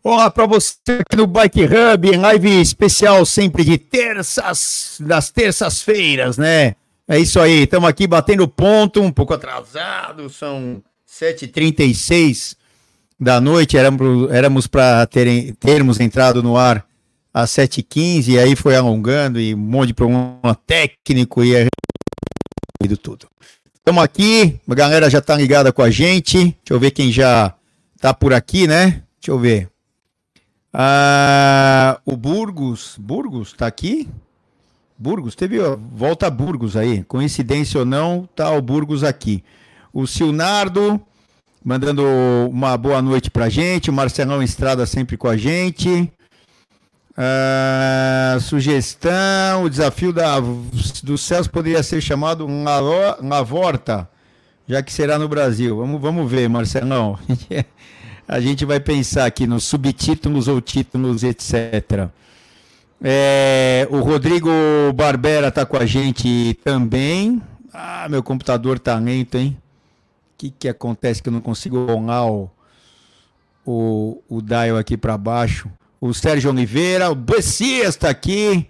Olá para você aqui no Bike Hub, live especial sempre de terças, das terças-feiras, né? É isso aí, estamos aqui batendo ponto, um pouco atrasado, são 7h36 da noite, éramos, para termos entrado no ar às 7h15, e aí foi alongando e um monte de problema técnico e é tudo. Estamos aqui, a galera já está ligada com a gente, deixa eu ver quem já está por aqui, né? Deixa eu ver. Ah, o Burgos, Burgos tá aqui? Burgos, teve ó, volta a Burgos aí, coincidência ou não, tá o Burgos aqui. O Silnardo mandando uma boa noite pra gente, o Marcelão Estrada sempre com a gente. Ah, sugestão, o desafio da, do Celso poderia ser chamado La Vorta, já que será no Brasil. Vamos, vamos ver, Marcelão. a gente vai pensar aqui nos subtítulos ou títulos, etc. É, o Rodrigo Barbera está com a gente também. Ah, meu computador tá lento, hein? O que, que acontece que eu não consigo rolar o, o, o dial aqui para baixo? O Sérgio Oliveira, o Bessias está aqui.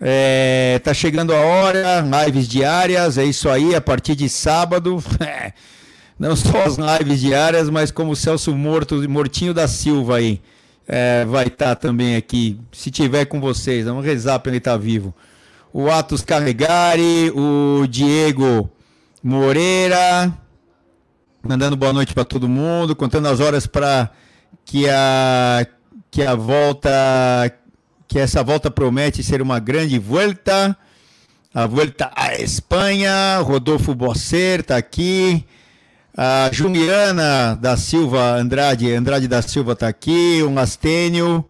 É, tá chegando a hora, lives diárias, é isso aí, a partir de sábado. Não só as lives diárias, mas como o Celso Morto, Mortinho da Silva aí, é, vai estar tá também aqui, se tiver com vocês, vamos rezar para ele estar tá vivo. O Atos Carregari, o Diego Moreira, mandando boa noite para todo mundo, contando as horas para que a que a volta que essa volta promete ser uma grande volta. A volta à Espanha, Rodolfo Bosser está aqui. A Juliana da Silva Andrade, Andrade da Silva está aqui, um Astênio,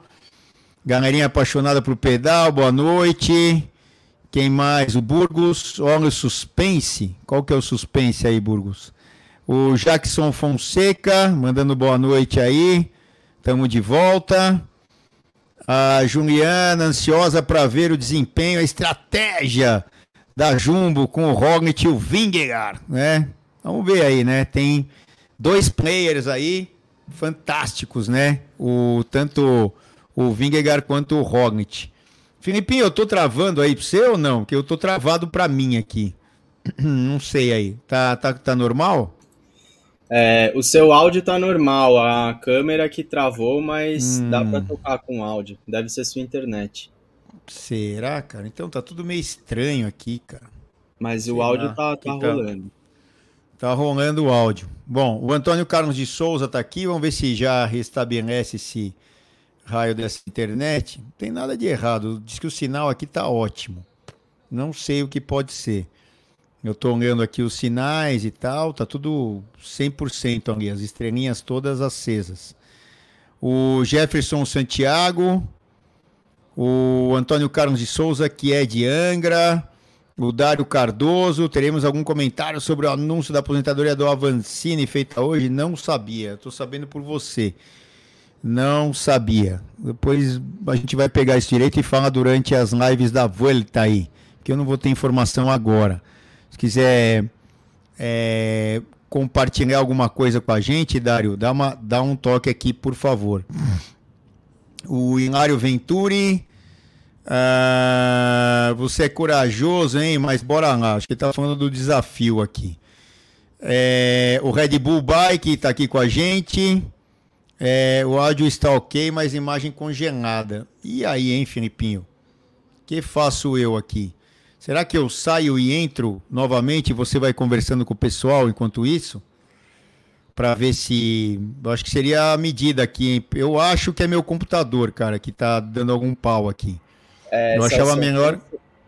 galerinha apaixonada por pedal, boa noite. Quem mais? O Burgos, olha o suspense. Qual que é o suspense aí, Burgos? O Jackson Fonseca, mandando boa noite aí. Estamos de volta. A Juliana, ansiosa para ver o desempenho, a estratégia da Jumbo com o Rognit e o Vingegaard, né? Vamos ver aí, né? Tem dois players aí fantásticos, né? O, tanto o Vingegaard quanto o Roglic. Filipinho, eu tô travando aí pra você ou não? Que eu tô travado pra mim aqui. Não sei aí. Tá, tá, tá normal? É, o seu áudio tá normal, a câmera que travou, mas hum. dá pra tocar com áudio. Deve ser sua internet. Será, cara? Então tá tudo meio estranho aqui, cara. Mas Será? o áudio tá, tá, tá rolando. Tá rolando o áudio. Bom, o Antônio Carlos de Souza tá aqui. Vamos ver se já restabelece esse raio dessa internet. Não tem nada de errado. Diz que o sinal aqui tá ótimo. Não sei o que pode ser. Eu tô olhando aqui os sinais e tal. Tá tudo 100% ali. As estrelinhas todas acesas. O Jefferson Santiago. O Antônio Carlos de Souza, que é de Angra o Dário Cardoso. Teremos algum comentário sobre o anúncio da aposentadoria do Avancini feita hoje? Não sabia. Estou sabendo por você. Não sabia. Depois a gente vai pegar isso direito e fala durante as lives da Vuelta aí, que eu não vou ter informação agora. Se quiser é, compartilhar alguma coisa com a gente, Dário, dá, uma, dá um toque aqui, por favor. O Hilário Venturi, Uh, você é corajoso, hein? Mas bora lá. Acho que ele tá falando do desafio aqui. É, o Red Bull Bike está aqui com a gente. É, o áudio está ok, mas imagem congelada. E aí, hein, Filipinho? Que faço eu aqui? Será que eu saio e entro novamente você vai conversando com o pessoal enquanto isso? Para ver se. Eu acho que seria a medida aqui, hein? Eu acho que é meu computador, cara, que tá dando algum pau aqui. É, eu achava melhor.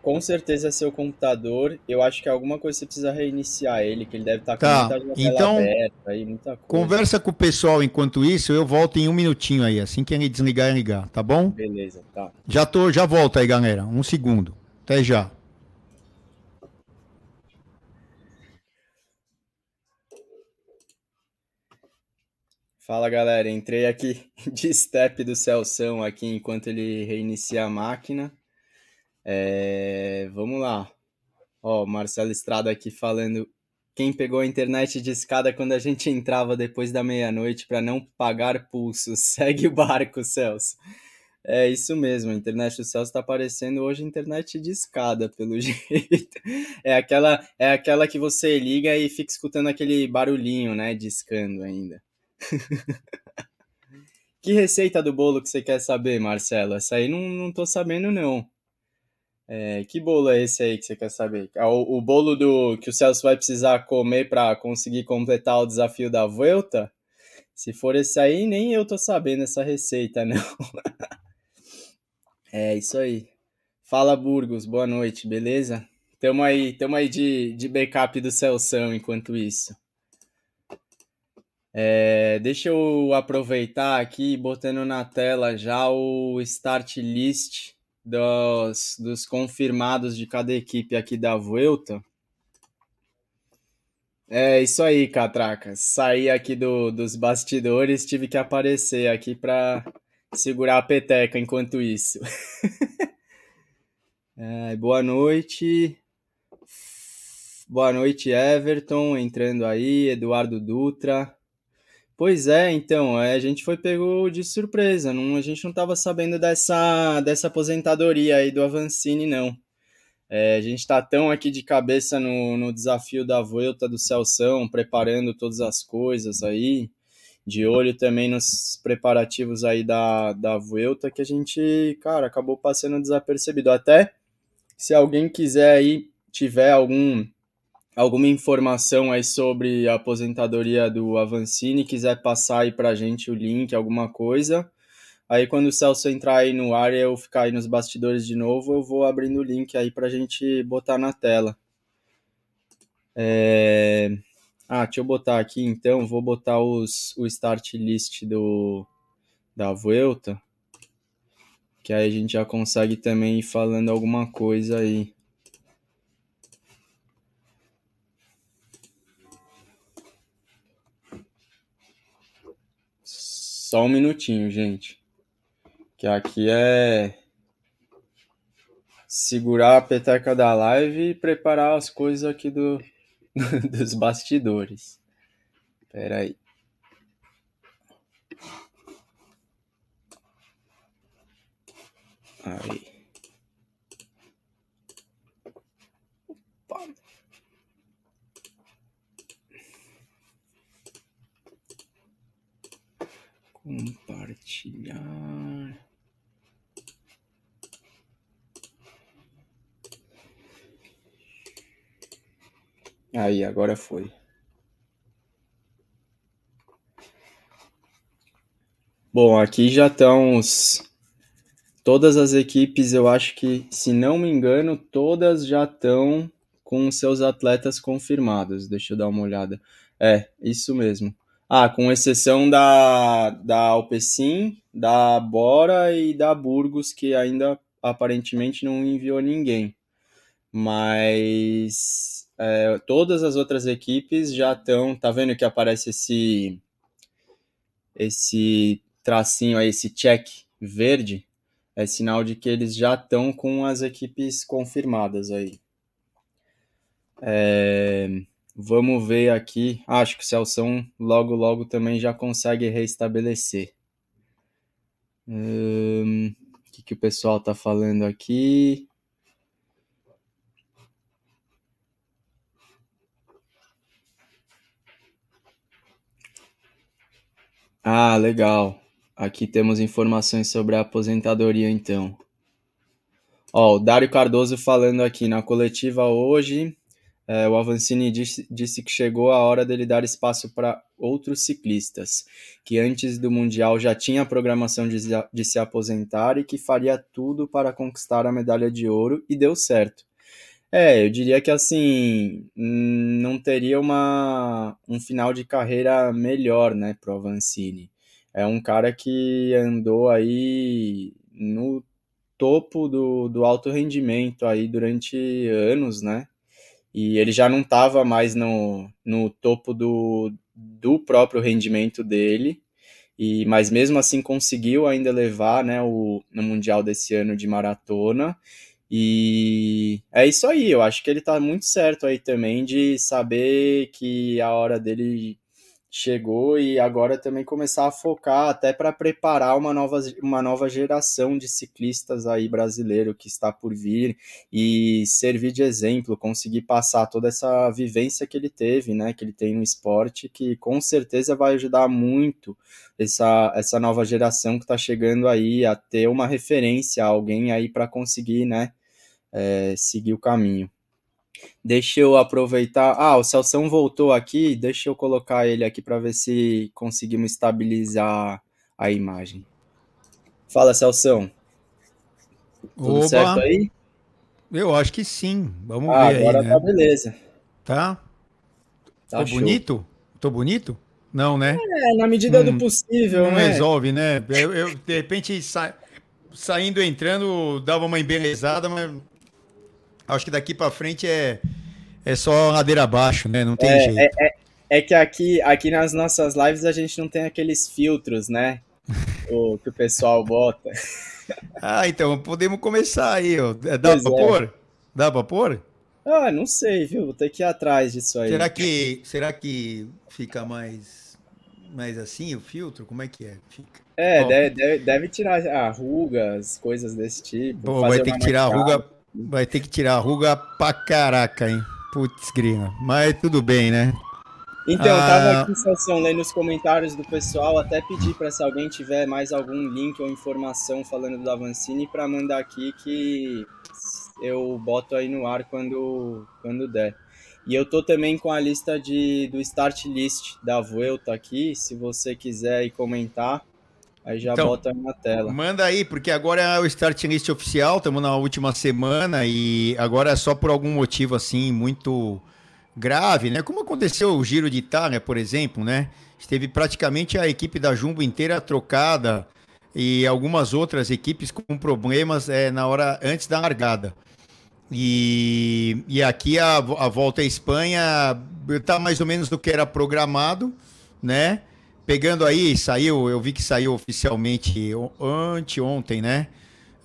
Com certeza é seu computador. Eu acho que alguma coisa você precisa reiniciar ele, que ele deve estar tá com tá. muita então, aberta aí, muita coisa. Conversa com o pessoal enquanto isso, eu volto em um minutinho aí. Assim que ele desligar e ligar, tá bom? Beleza, tá. Já, tô, já volto aí, galera. Um segundo. Até já. Fala galera, entrei aqui de step do Celção aqui enquanto ele reinicia a máquina. É, vamos lá. Ó, Marcelo Estrada aqui falando quem pegou a internet de escada quando a gente entrava depois da meia-noite para não pagar pulso. Segue o barco, Celso. É isso mesmo, a internet do Celso está aparecendo hoje internet de escada, pelo jeito. É aquela, é aquela que você liga e fica escutando aquele barulhinho, né, discando ainda. que receita do bolo que você quer saber, Marcelo? Essa aí não, não tô sabendo, não. É, que bolo é esse aí que você quer saber? Ah, o, o bolo do que o Celso vai precisar comer para conseguir completar o desafio da Vuelta? Se for esse aí, nem eu tô sabendo essa receita, não. é isso aí. Fala, Burgos, boa noite, beleza? Tamo aí, tamo aí de, de backup do Celção enquanto isso. É, deixa eu aproveitar aqui, botando na tela já o start list dos, dos confirmados de cada equipe aqui da Vuelta. É isso aí, Catraca. Saí aqui do, dos bastidores, tive que aparecer aqui para segurar a peteca enquanto isso. é, boa noite. Boa noite, Everton, entrando aí, Eduardo Dutra. Pois é, então, é, a gente foi pego de surpresa, não, a gente não estava sabendo dessa, dessa aposentadoria aí do Avancini, não. É, a gente está tão aqui de cabeça no, no desafio da Vuelta do Celção, preparando todas as coisas aí, de olho também nos preparativos aí da, da Vuelta, que a gente, cara, acabou passando desapercebido. Até se alguém quiser aí, tiver algum alguma informação aí sobre a aposentadoria do Avancini, quiser passar aí pra gente o link, alguma coisa. Aí quando o Celso entrar aí no ar e eu ficar aí nos bastidores de novo, eu vou abrindo o link aí pra gente botar na tela. É... Ah, deixa eu botar aqui então, vou botar os, o start list do, da Vuelta, que aí a gente já consegue também ir falando alguma coisa aí. Só um minutinho, gente. Que aqui é segurar a peteca da live e preparar as coisas aqui do, dos bastidores. Espera aí. Aí. Compartilhar. Aí, agora foi. Bom, aqui já estão os... todas as equipes, eu acho que, se não me engano, todas já estão com seus atletas confirmados. Deixa eu dar uma olhada. É, isso mesmo. Ah, com exceção da, da Alpecin, da Bora e da Burgos, que ainda aparentemente não enviou ninguém. Mas é, todas as outras equipes já estão. Tá vendo que aparece esse, esse tracinho aí, esse check verde? É sinal de que eles já estão com as equipes confirmadas aí. É. Vamos ver aqui. Acho que o Celção logo, logo também já consegue reestabelecer. O que, que o pessoal está falando aqui? Ah, legal. Aqui temos informações sobre a aposentadoria, então. Ó, o Dário Cardoso falando aqui na coletiva hoje, é, o Avancini disse, disse, que chegou a hora dele dar espaço para outros ciclistas, que antes do Mundial já tinha a programação de, de, se aposentar e que faria tudo para conquistar a medalha de ouro, e deu certo. É, eu diria que assim, não teria uma, um final de carreira melhor, né, pro Avancini. É um cara que andou aí no topo do, do alto rendimento aí durante anos, né? E ele já não estava mais no, no topo do, do próprio rendimento dele, e mas mesmo assim conseguiu ainda levar né, o, no Mundial desse ano de maratona, E é isso aí, eu acho que ele tá muito certo aí também de saber que a hora dele chegou e agora também começar a focar até para preparar uma nova, uma nova geração de ciclistas aí brasileiro que está por vir e servir de exemplo, conseguir passar toda essa vivência que ele teve, né, que ele tem no esporte, que com certeza vai ajudar muito essa, essa nova geração que está chegando aí a ter uma referência, alguém aí para conseguir, né, é, seguir o caminho. Deixa eu aproveitar. Ah, o Celção voltou aqui. Deixa eu colocar ele aqui para ver se conseguimos estabilizar a imagem. Fala, Celção. Tudo Oba. certo aí? Eu acho que sim. Vamos ah, ver agora aí, né? tá beleza. Tá? tá Tô show. bonito? Tô bonito? Não, né? É, na medida hum, do possível, não né? resolve, né? Eu, eu de repente, sa... saindo, entrando, dava uma embelezada, mas Acho que daqui para frente é, é só ladeira abaixo, né? Não tem é, jeito. É, é, é, que aqui, aqui nas nossas lives a gente não tem aqueles filtros, né? o que o pessoal bota. ah, então podemos começar aí, ó. É, dá pois pra é. pôr? Dá pra pôr? Ah, não sei, viu? Vou ter que ir atrás disso aí. Será que, será que fica mais, mais assim o filtro? Como é que é? Fica. É, deve, deve, deve, tirar rugas, coisas desse tipo. Pô, vai ter que tirar a ruga Vai ter que tirar a ruga pra caraca, hein? Putz, grina. Mas tudo bem, né? Então, eu tava ah. aqui, Sansão, lendo os comentários do pessoal, até pedir para se alguém tiver mais algum link ou informação falando do Avancini para mandar aqui que eu boto aí no ar quando, quando der. E eu tô também com a lista de, do start list da Vuelta aqui, se você quiser ir comentar. Aí já então, bota na tela. Manda aí, porque agora é o start list oficial, estamos na última semana e agora é só por algum motivo assim muito grave, né? Como aconteceu o Giro de Itália, por exemplo, né? Esteve praticamente a equipe da Jumbo inteira trocada e algumas outras equipes com problemas é, na hora antes da largada. E, e aqui a, a volta à Espanha está mais ou menos do que era programado, né? Pegando aí, saiu, eu vi que saiu oficialmente anteontem, né?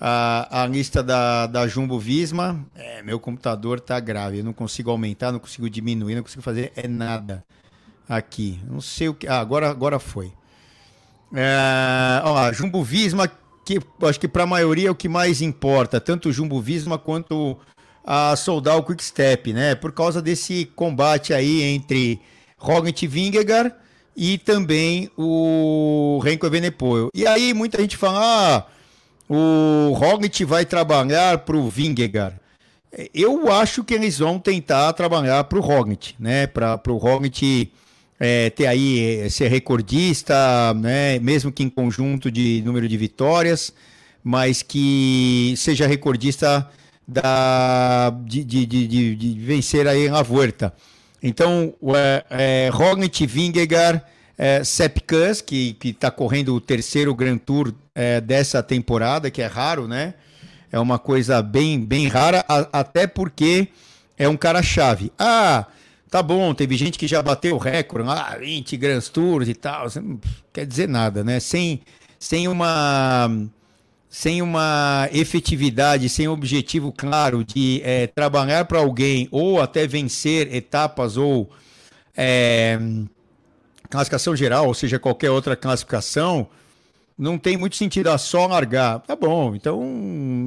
A, a lista da, da Jumbo Visma. É, meu computador tá grave, eu não consigo aumentar, não consigo diminuir, não consigo fazer é nada aqui. Não sei o que. Ah, agora, agora foi. É, ó, Jumbo Visma, que acho que para a maioria é o que mais importa, tanto o Jumbo Visma quanto a Soldal Quick Step, né? Por causa desse combate aí entre Roglic e Vingegaard e também o Renko Evenepoel. E aí muita gente fala, ah, o Roglic vai trabalhar para o Vingegaard. Eu acho que eles vão tentar trabalhar para o Roglic, né? Para o Roglic é, ter aí, é, ser recordista, né? Mesmo que em conjunto de número de vitórias, mas que seja recordista da, de, de, de, de vencer aí na Vuelta. Então, é, é, Roglic, Vingegaard, é, que está correndo o terceiro Grand Tour é, dessa temporada, que é raro, né? É uma coisa bem, bem rara, a, até porque é um cara-chave. Ah, tá bom, teve gente que já bateu o recorde, ah, 20 Grand Tours e tal, não quer dizer nada, né? Sem, sem uma sem uma efetividade, sem objetivo claro de é, trabalhar para alguém ou até vencer etapas ou é, classificação geral, ou seja, qualquer outra classificação, não tem muito sentido a só largar. Tá bom, então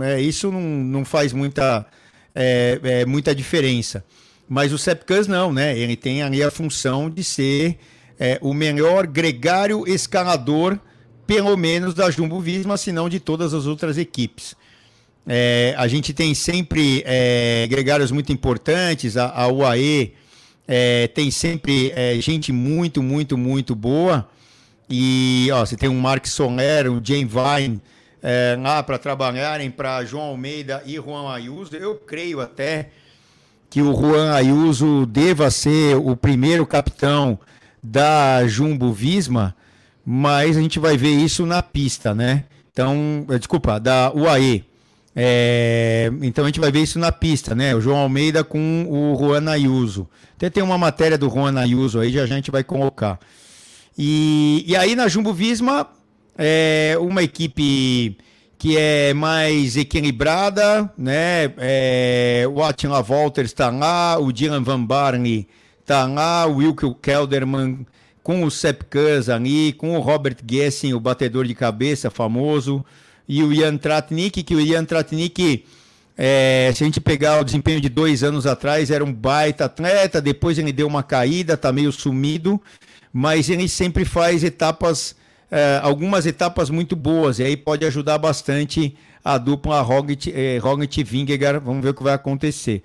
é, isso não, não faz muita, é, é, muita diferença. Mas o Sepkus não, né? Ele tem ali a função de ser o melhor gregário escalador pelo menos da Jumbo Visma, se não de todas as outras equipes. É, a gente tem sempre é, gregários muito importantes, a, a UAE é, tem sempre é, gente muito, muito, muito boa. E ó, você tem um Mark Soler, um Jane Vine é, lá para trabalharem para João Almeida e Juan Ayuso. Eu creio até que o Juan Ayuso deva ser o primeiro capitão da Jumbo Visma mas a gente vai ver isso na pista, né? Então, eh, desculpa, da UAE. É, então a gente vai ver isso na pista, né? O João Almeida com o Juan Ayuso. Até tem uma matéria do Juan Ayuso aí, já a gente vai colocar. E, e aí na Jumbo Visma, é uma equipe que é mais equilibrada, né? É, o Attila Walters está lá, o Dylan Van Barney está lá, o Wilke Kelderman com o Sepp Kuss ali, com o Robert Gessen, o batedor de cabeça famoso, e o Ian Tratnik, que o Ian Tratnik, é, se a gente pegar o desempenho de dois anos atrás, era um baita atleta, depois ele deu uma caída, tá meio sumido, mas ele sempre faz etapas, é, algumas etapas muito boas, e aí pode ajudar bastante a dupla Roglic, é, Roglic Vingegaard, vamos ver o que vai acontecer.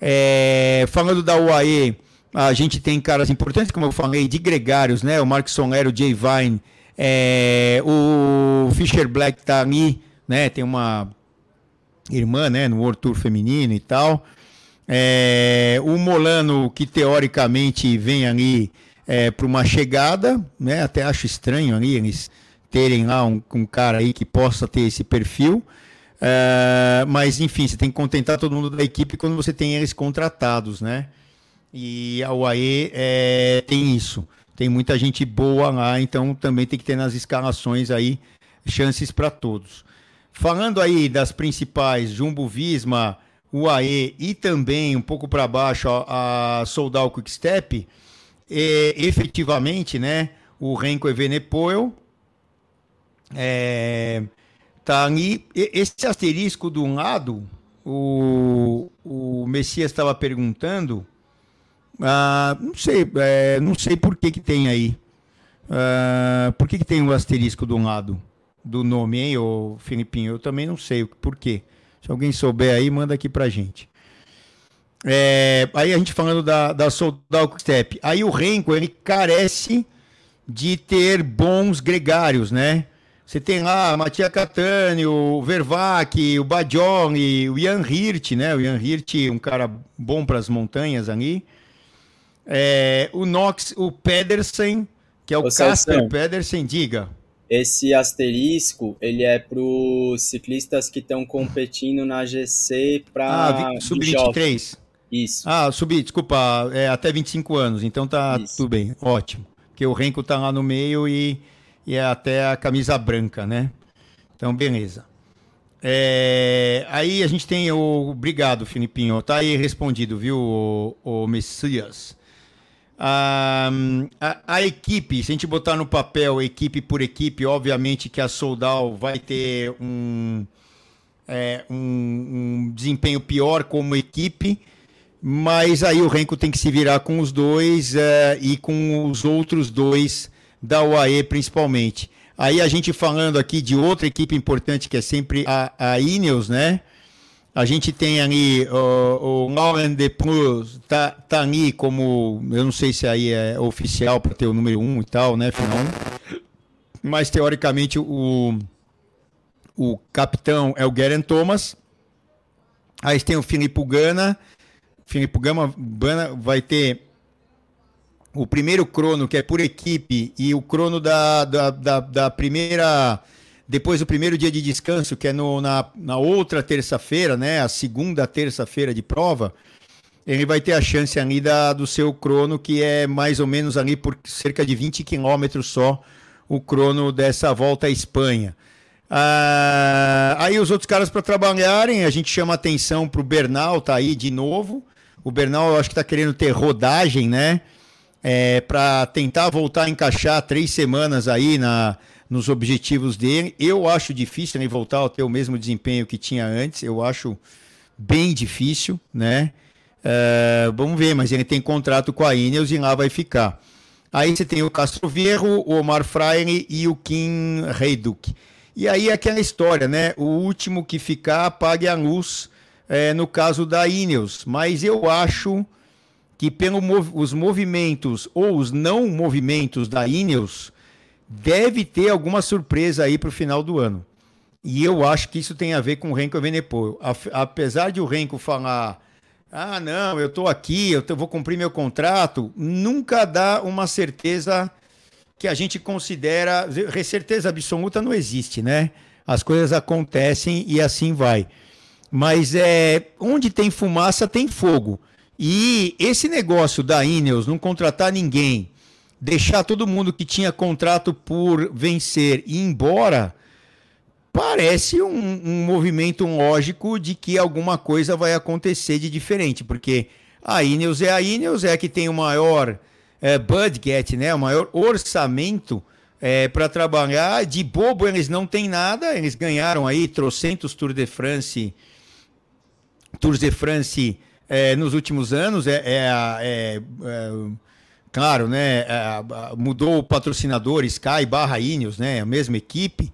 É, falando da UAE, a gente tem caras importantes, como eu falei, de gregários, né? O Mark Sonero, o Jay Vine, é, o Fischer Black tá ali, né? Tem uma irmã, né? No World Tour feminino e tal. É, o Molano, que teoricamente vem ali é, para uma chegada, né? Até acho estranho ali eles terem lá um, um cara aí que possa ter esse perfil. É, mas enfim, você tem que contentar todo mundo da equipe quando você tem eles contratados, né? E a UAE é, tem isso. Tem muita gente boa lá, então também tem que ter nas escalações aí chances para todos. Falando aí das principais, Jumbo Visma, UAE e também um pouco para baixo a, a Soldal Quickstep, é, efetivamente, né, o Renko Evenepoel é, tá ali. Esse asterisco um lado, o, o Messias estava perguntando ah, não sei, é, não sei por que que tem aí. Ah, por que que tem o um asterisco do lado do nome, hein, ô Filipinho? Eu também não sei por quê. Se alguém souber aí, manda aqui pra gente. É, aí a gente falando da, da Soldal Step. Aí o Renko, ele carece de ter bons gregários, né? Você tem lá Matia Catani, o Vervac, o Badione, o Ian Hirt, né? O Ian Hirt, um cara bom para as montanhas ali. É, o Nox, o Pedersen, que é o Casper Pedersen, diga. Esse asterisco, ele é para os ciclistas que estão competindo na GC para ah, sub-23. Isso. Ah, sub, desculpa, é até 25 anos, então tá Isso. tudo bem, ótimo. Porque o Renko tá lá no meio e, e é até a camisa branca, né? Então, beleza. É, aí a gente tem o. Obrigado, Filipinho. Tá aí respondido, viu, o, o Messias. A, a, a, equipe, se a gente botar no papel equipe por equipe, obviamente que a Soldal vai ter um, é, um, um, desempenho pior como equipe, mas aí o Renko tem que se virar com os dois é, e com os outros dois da UAE principalmente. Aí a gente falando aqui de outra equipe importante que é sempre a, a Ineos, né? A gente tem ali o, o Laurent Depreux, tá, tá ali como, eu não sei se aí é oficial para ter o número 1 um e tal, né, final Mas teoricamente o, o capitão é o Garen Thomas. Aí tem o Filipe Gana. Filipe Gana vai ter o primeiro crono, que é por equipe, e o crono da, da, da, da primeira depois do primeiro dia de descanso, que é no, na, na outra terça-feira, né? A segunda terça-feira de prova, ele vai ter a chance ali da, do seu crono, que é mais ou menos ali por cerca de 20 quilômetros só o crono dessa volta à Espanha. Ah, aí os outros caras para trabalharem, a gente chama atenção para o Bernal, tá aí de novo. O Bernal eu acho que está querendo ter rodagem, né? É, para tentar voltar a encaixar três semanas aí na, nos objetivos dele. Eu acho difícil ele voltar a ter o mesmo desempenho que tinha antes. Eu acho bem difícil, né? Uh, vamos ver, mas ele tem contrato com a Ineos e lá vai ficar. Aí você tem o Castro Vierro, o Omar Freire e o Kim Reiduk. E aí aquela história, né? O último que ficar pague a luz é, no caso da Ineos. Mas eu acho que pelos mov movimentos ou os não movimentos da Ineos, deve ter alguma surpresa aí para o final do ano. E eu acho que isso tem a ver com o Renko Evenepoel. Apesar de o Renko falar, ah, não, eu estou aqui, eu vou cumprir meu contrato, nunca dá uma certeza que a gente considera. Certeza absoluta não existe, né? As coisas acontecem e assim vai. Mas é onde tem fumaça, tem fogo. E esse negócio da Ineos não contratar ninguém deixar todo mundo que tinha contrato por vencer ir embora, parece um, um, movimento lógico de que alguma coisa vai acontecer de diferente, porque a Ineos é a Ineos, é a que tem o maior é, budget, né, o maior orçamento é, para trabalhar. De bobo eles não têm nada, eles ganharam aí trocentos Tour de France, Tours de France é, nos últimos anos. É, é, é, é claro, né, é, mudou o patrocinador Sky barra Ineos, né, a mesma equipe,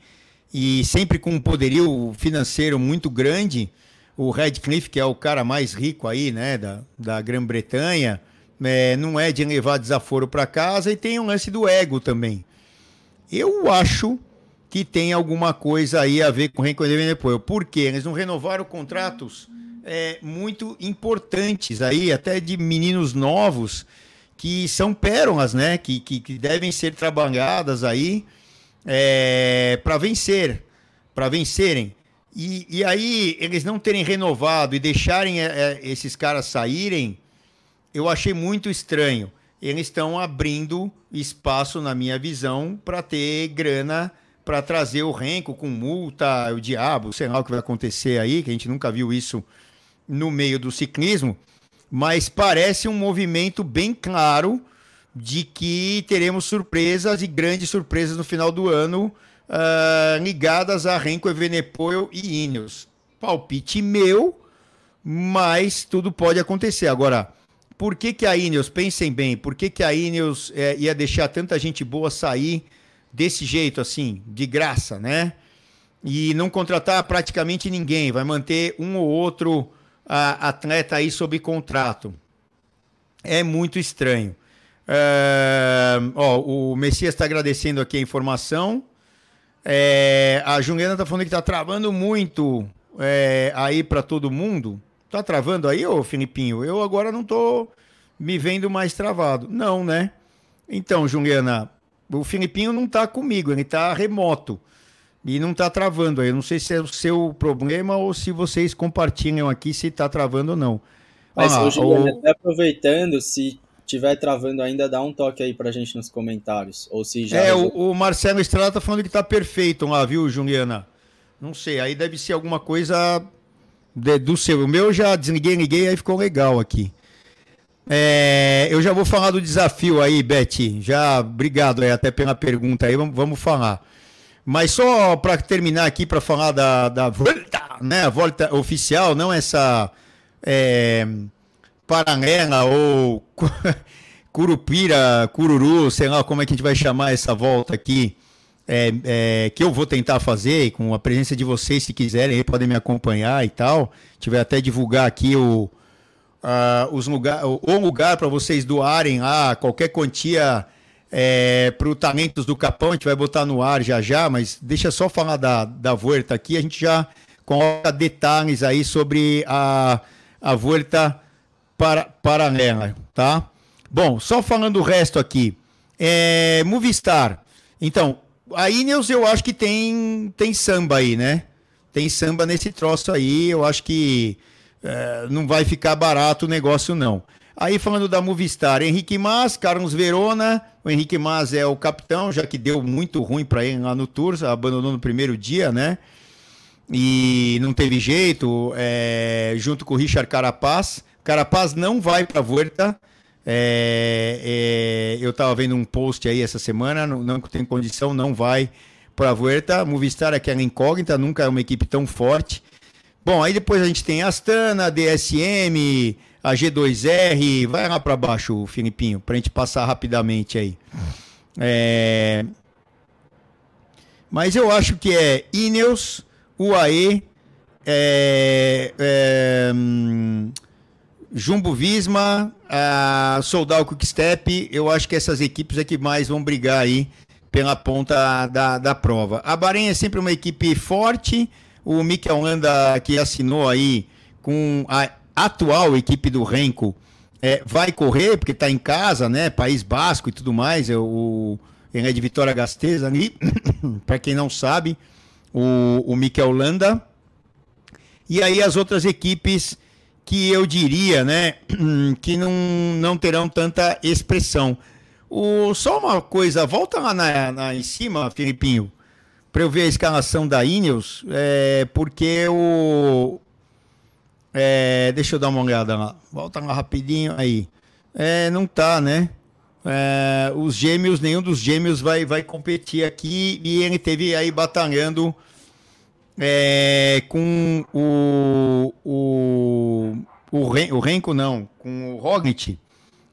e sempre com um poderio financeiro muito grande. O Redcliffe, que é o cara mais rico aí, né, da, da Grã-Bretanha, é, não é de levar desaforo para casa e tem um lance do ego também. Eu acho que tem alguma coisa aí a ver com o Renko Evenepoel. Por quê? Eles não renovaram contratos é, muito importantes aí, até de meninos novos, que são pérolas, né? Que, que, que devem ser trabalhadas aí é, para vencer, para vencerem. E, e aí, eles não terem renovado e deixarem é, é esses caras saírem, eu achei muito estranho. Eles estão abrindo espaço, na minha visão, para ter grana para trazer o renco com multa, o diabo, sei lá o que vai acontecer aí, que a gente nunca viu isso no meio do ciclismo, mas parece um movimento bem claro de que teremos surpresas e grandes surpresas no final do ano uh, ligadas a Renko, Evenepoel e Ineos. Palpite meu, mas tudo pode acontecer. Agora, por que, que a Ineos, pensem bem, por que, que a Ineos é, ia deixar tanta gente boa sair desse jeito, assim, de graça, né? E não contratar praticamente ninguém, vai manter um ou outro a, atleta aí sob contrato. É muito estranho. É, ó, o Messias está agradecendo aqui a informação. É, a Juliana está falando que está travando muito é, aí para todo mundo. Tá travando aí, ô Filipinho? Eu agora não tô me vendo mais travado. Não, né? Então, Juliana, o Filipinho não tá comigo, ele tá remoto. E não tá travando aí. Eu não sei se é o seu problema ou se vocês compartilham aqui se tá travando ou não. Mas, ah, Juliana, o... até aproveitando, se tiver travando ainda, dá um toque aí pra gente nos comentários. Ou se já. É, o, o, Marcelo Estrada tá falando que tá perfeito lá, viu, Juliana? Não sei, aí deve ser alguma coisa de, do seu. O meu já desliguei, liguei, aí ficou legal aqui. É, eu já vou falar do desafio aí, Beth. Já, obrigado aí, até pela pergunta aí, vamos, vamos falar. Mas só para terminar aqui, para falar da, da volta, né, a volta oficial, não essa é, paralela ou curupira, cururu, sei lá como é que a gente vai chamar essa volta aqui é, é, que eu vou tentar fazer, com a presença de vocês, se quiserem, podem me acompanhar e tal. A gente vai até divulgar aqui o, uh, os lugar, o, o lugar para vocês doarem lá, qualquer quantia é, para o Talentos do Capão, a gente vai botar no ar já já, mas deixa só falar da, da Vuelta aqui, a gente já coloca detalhes aí sobre a, a Vuelta para, paralela, tá? Bom, só falando o resto aqui. É, Movistar. Então, a Ineos eu acho que tem, tem samba aí, né? Tem samba nesse troço aí, eu acho que é, não vai ficar barato o negócio, não. Aí falando da Movistar, Henrique Mas, Carlos Verona, o Henrique Mas é o capitão, já que deu muito ruim para ele lá no Tour, abandonou no primeiro dia, né? E não teve jeito, é, junto com o Richard Carapaz. Carapaz não vai para a Vuelta, é, é, eu estava vendo um post aí essa semana, não, não tem condição, não vai para a Vuelta. Movistar é aquela incógnita, nunca é uma equipe tão forte. Bom, aí depois a gente tem Astana, DSM, a G2R, vai lá para baixo, Filipinho, para a gente passar rapidamente aí. É... Mas eu acho que é Ineos, UAE, é, é, hum, Jumbo Visma, a Soldal Quickstep, eu acho que essas equipes é que mais vão brigar aí pela ponta da, da prova. A Bahrein é sempre uma equipe forte, o Mikel Landa que assinou aí com a atual equipe do Renko é, vai correr, porque está em casa, né, País Basco e tudo mais, é o, é de Vitória Gasteiz ali, para quem não sabe, o, o Mikel Landa. E aí as outras equipes que eu diria, né, que não, não terão tanta expressão. O, só uma coisa, volta lá na, na, em cima, Filipinho. para eu ver a escalação da Ineos, é, porque o. É, deixa eu dar uma olhada lá. Volta lá rapidinho aí. É, não tá, né? É, os gêmeos, nenhum dos gêmeos vai, vai competir aqui e ele teve aí batalhando é, com o, o, o, Ren, o Renko, não, com o Roglic,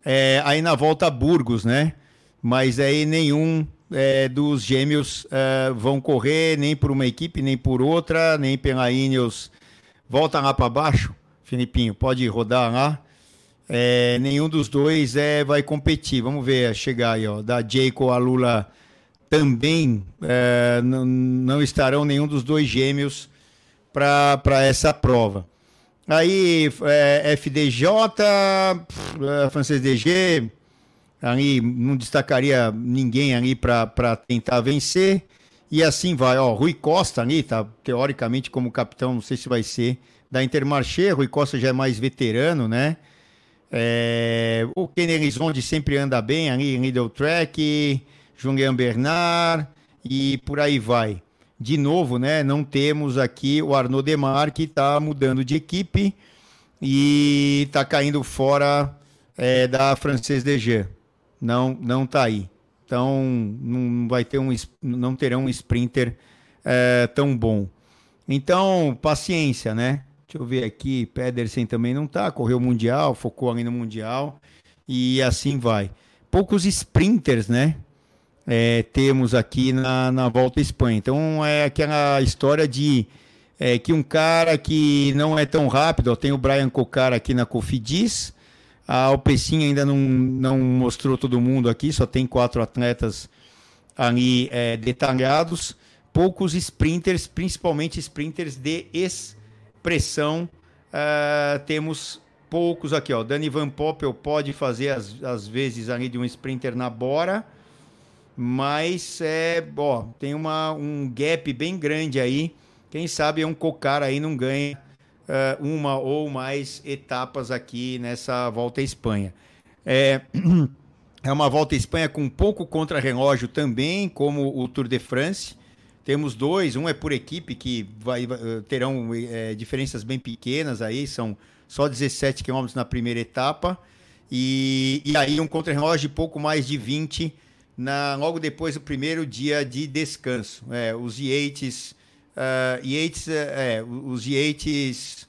é, aí na volta a Burgos, né? Mas aí nenhum é, dos gêmeos é, vão correr, nem por uma equipe, nem por outra, nem pela Ineos. Volta lá para baixo, Filipinho, pode rodar lá. É, nenhum dos dois é, vai competir. Vamos ver, chegar aí, ó. Da Jayco a Lula também é, não estarão nenhum dos dois gêmeos para essa prova. Aí, é, FDJ, é, francês DG, ali não destacaria ninguém ali para tentar vencer. E assim vai, ó, Rui Costa ali, tá teoricamente como capitão, não sei se vai ser, da Intermarché, Rui Costa já é mais veterano, né? É, o Kenny Elizonde sempre anda bem ali em Track, Julian Bernard e por aí vai. De novo, né, não temos aqui o Arnaud Demar que está mudando de equipe e está caindo fora é, da Frances DG não não está aí. Então não vai ter um não terão um sprinter é, tão bom. Então paciência, né? Deixa eu ver aqui, Pedersen também não tá, correu mundial, focou ali no mundial e assim vai. Poucos sprinters, né? É, temos aqui na, na Volta à Espanha. Então é aquela história de é, que um cara que não é tão rápido, ó, tem o Brian Cocar aqui na Cofidis, a Alpecin ainda não, não mostrou todo mundo aqui, só tem quatro atletas ali é, detalhados. Poucos sprinters, principalmente sprinters de expressão. Uh, temos poucos aqui, ó. Dani Van Poppel pode fazer as, as vezes ali de um sprinter na Bora, mas é, ó, tem uma, um gap bem grande aí. Quem sabe é um cocar aí não ganha uh, uma ou mais etapas aqui nessa volta à Espanha. É, é uma volta à Espanha com pouco contra-relógio também, como o Tour de France. Temos dois, um é por equipe, que vai, terão é, diferenças bem pequenas aí, são só 17 quilômetros na primeira etapa. E, e aí um contra-relógio de pouco mais de 20 na, logo depois do primeiro dia de descanso. É, os Yates Uh, Yates, é, é os Yates.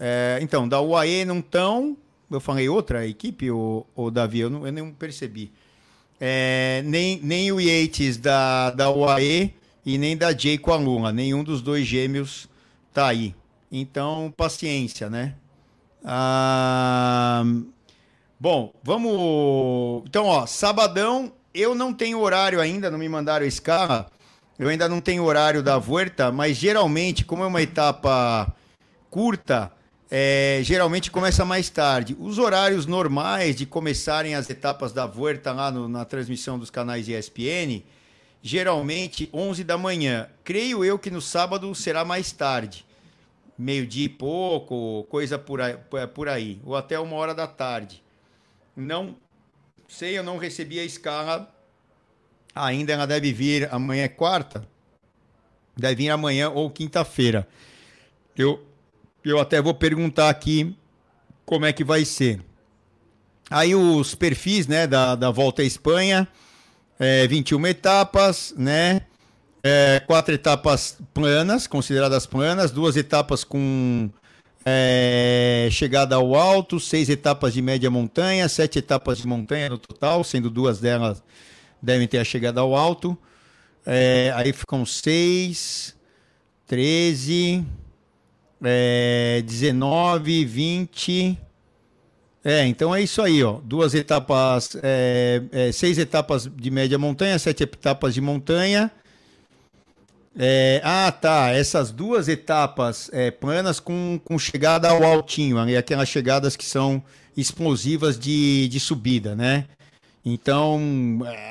É, então, da UAE não estão. Eu falei outra equipe, o, o Davi, eu não, eu não percebi. É, nem, nem o Yates da, da UAE e nem da Jay com a. Nenhum dos dois gêmeos tá aí. Então, paciência, né? Ah, bom, vamos. Então, ó, sabadão, eu não tenho horário ainda, não me mandaram a escala. Eu ainda não tenho horário da Vuelta, mas geralmente, como é uma etapa curta, é, geralmente começa mais tarde. Os horários normais de começarem as etapas da Vuelta lá no, na transmissão dos canais ESPN, geralmente 11 da manhã. Creio eu que no sábado será mais tarde. Meio-dia e pouco, coisa por aí, por aí, ou até uma hora da tarde. Não sei, eu não recebi a escala ainda ela deve vir amanhã é quarta, deve vir amanhã ou quinta-feira. Eu, eu até vou perguntar aqui como é que vai ser. Aí os perfis, né, da, da volta à Espanha, é, 21 etapas, né? É, quatro etapas planas, consideradas planas, duas etapas com é, chegada ao alto, seis etapas de média montanha, sete etapas de montanha no total, sendo duas delas devem ter a chegada ao alto. É, aí ficam 6, 13, é, 19, 20. É, então é isso aí, ó. Duas etapas, é, é, seis etapas de média montanha, sete etapas de montanha. É, ah, tá. Essas duas etapas é, planas com, com chegada ao altinho, aquelas chegadas que são explosivas de, de subida, né? Então,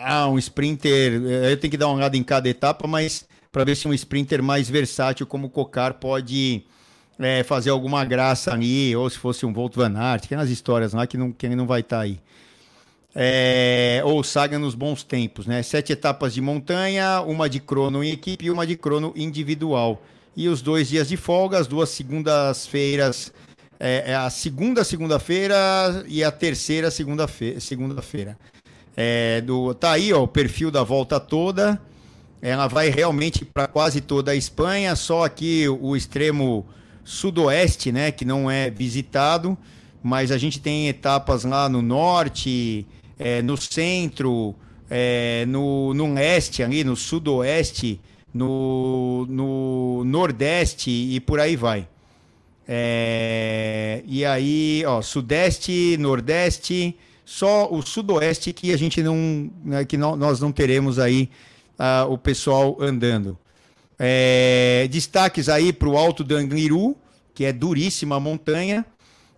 ah, um sprinter, eh, eu tenho que dar uma olhada em cada etapa, mas para ver se um sprinter mais versátil como o Cocar pode é, fazer alguma graça ali, ou se fosse um Volt Van Aert, tem as histórias lá que não, que não vai estar tá aí. é, ou Saga nos bons tempos, né? Sete etapas de montanha, uma de crono em equipe e uma de crono individual. E os dois dias de folga, as duas segundas-feiras, é, é a segunda segunda-feira e a terceira segunda-feira. Segunda-feira. É, do, tá aí ó, o perfil da volta toda. Ela vai realmente para quase toda a Espanha, só aqui o extremo sudoeste, né, que não é visitado, mas a gente tem etapas lá no norte, é, no centro, é, no, no leste, ali no sudoeste, no, no nordeste e por aí vai. É, e aí, ó, sudeste, nordeste, só o sudoeste que a gente não, né, que nós não teremos aí uh, o pessoal andando. É, destaques aí para o Alto do Angliru, que é duríssima montanha.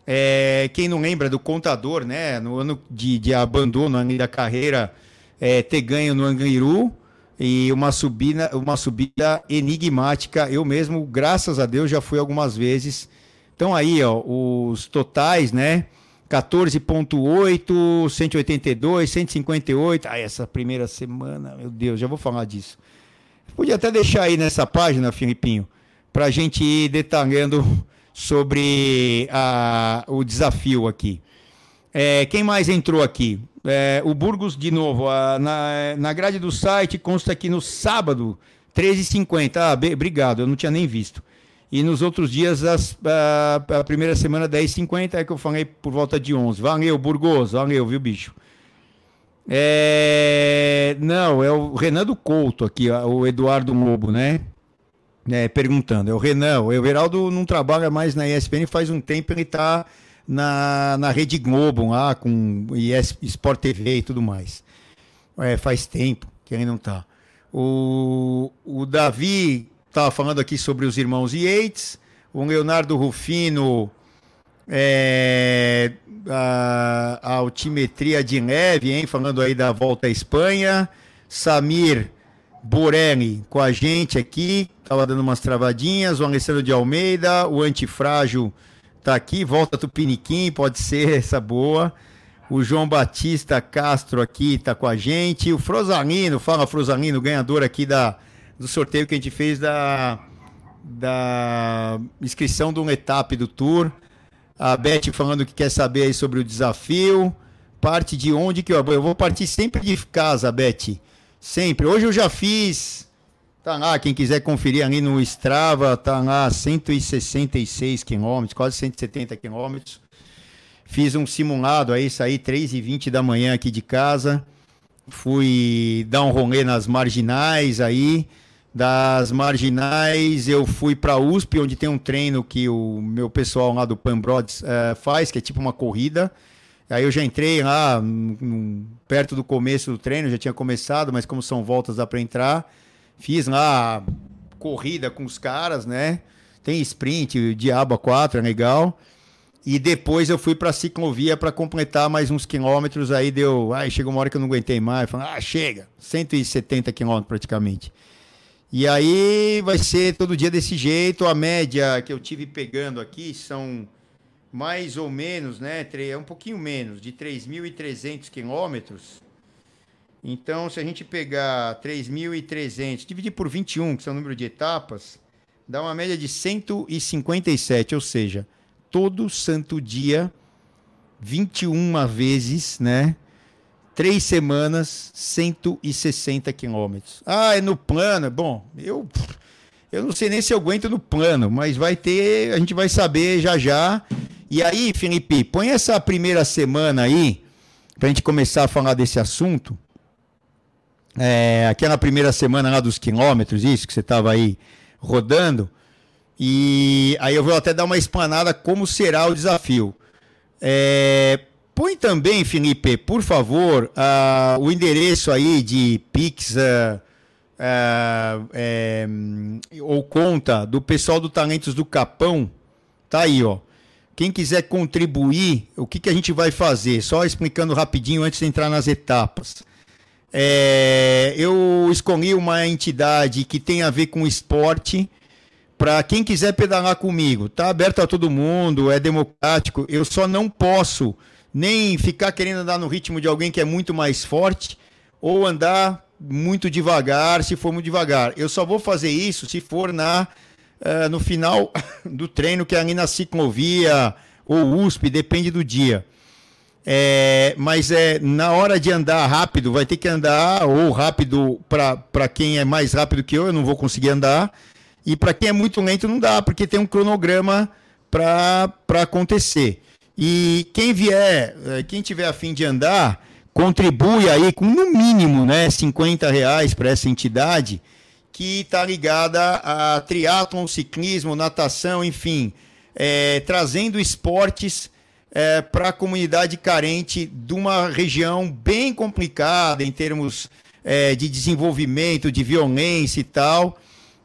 É, quem não lembra do contador, né? No ano de, de abandono da carreira, é, ter ganho no Angliru e uma subida, uma subida enigmática. Eu mesmo, graças a Deus, já fui algumas vezes. Então aí, ó, os totais, né? 14.8, 182, 158. Ah, essa primeira semana, meu Deus, já vou falar disso. Podia até deixar aí nessa página, Filipinho, para a gente ir detalhando sobre a, o desafio aqui. É, quem mais entrou aqui? É, o Burgos, de novo, a, na, na grade do site consta que no sábado, 13h50. Ah, be, obrigado, eu não tinha nem visto. E nos outros dias, as, a, a primeira semana, 10h50, é que eu falei por volta de 11. Valeu, Burgos, valeu, viu, bicho? É, não, é o Renan do Couto aqui, o Eduardo Lobo, né? é, perguntando. É o Renan, o Everaldo não trabalha mais na ESPN faz um tempo, ele está na, na Rede Globo lá, com ES, Sport TV e tudo mais. É, faz tempo que ele não está. O, o Davi estava falando aqui sobre os irmãos Yates, o Leonardo Rufino, é, a, a altimetria de neve, hein, falando aí da volta à Espanha. Samir Borelli com a gente aqui, tava dando umas travadinhas, o Alessandro de Almeida, o Antifrágil tá aqui, volta Tupiniquim, pode ser essa boa. O João Batista Castro aqui tá com a gente, o Frosalino, fala Frosalino, ganhador aqui da, do sorteio que a gente fez da, da inscrição de um etapa do Tour. A Beth falando que quer saber aí sobre o desafio. Parte de onde que eu, eu vou partir sempre de casa, Beth. Sempre. Hoje eu já fiz. Tá lá, quem quiser conferir ali no Strava, tá lá 166 quilômetros, quase 170 quilômetros. Fiz um simulado aí, saí 3 e 20 da manhã aqui de casa. Fui dar um rolê nas marginais aí. Das marginais eu fui para USP, onde tem um treino que o meu pessoal lá do Pambrods uh, faz, que é tipo uma corrida. Aí eu já entrei lá perto do começo do treino, já tinha começado, mas como são voltas dá para entrar. Fiz lá corrida com os caras, né? Tem sprint, Diabo 4, é legal. E depois eu fui para a ciclovia para completar mais uns quilômetros. Aí deu. Aí chegou uma hora que eu não aguentei mais. Falei, ah, chega! 170 quilômetros praticamente. E aí vai ser todo dia desse jeito. A média que eu tive pegando aqui são mais ou menos, né, é um pouquinho menos, de 3.300 quilômetros. Então, se a gente pegar 3.300, dividir por 21, que é o número de etapas, dá uma média de 157, ou seja, todo santo dia, 21 vezes, né? Três semanas, 160 quilômetros. Ah, é no plano. Bom, eu, eu não sei nem se eu aguento no plano, mas vai ter, a gente vai saber já já. E aí, Felipe, põe essa primeira semana aí, para a gente começar a falar desse assunto. É, aquela primeira semana lá dos quilômetros, isso que você estava aí rodando. E aí eu vou até dar uma explanada como será o desafio. É, põe também, Felipe, por favor, uh, o endereço aí de Pix uh, uh, ou conta do pessoal do Talentos do Capão. Tá aí, ó. Quem quiser contribuir, o que, que a gente vai fazer? Só explicando rapidinho antes de entrar nas etapas. É, eu escolhi uma entidade que tem a ver com esporte. Para quem quiser pedalar comigo, tá aberto a todo mundo, é democrático. Eu só não posso nem ficar querendo andar no ritmo de alguém que é muito mais forte, ou andar muito devagar, se for muito devagar. Eu só vou fazer isso se for na uh, no final do treino, que é ali na ciclovia ou USP, depende do dia. É, mas é na hora de andar rápido, vai ter que andar ou rápido para quem é mais rápido que eu, eu não vou conseguir andar. E para quem é muito lento não dá, porque tem um cronograma para acontecer. E quem vier, é, quem tiver afim de andar, contribui aí com no mínimo né, 50 reais para essa entidade que está ligada a triatlon, ciclismo, natação, enfim, é, trazendo esportes é, para a comunidade carente de uma região bem complicada em termos é, de desenvolvimento, de violência e tal,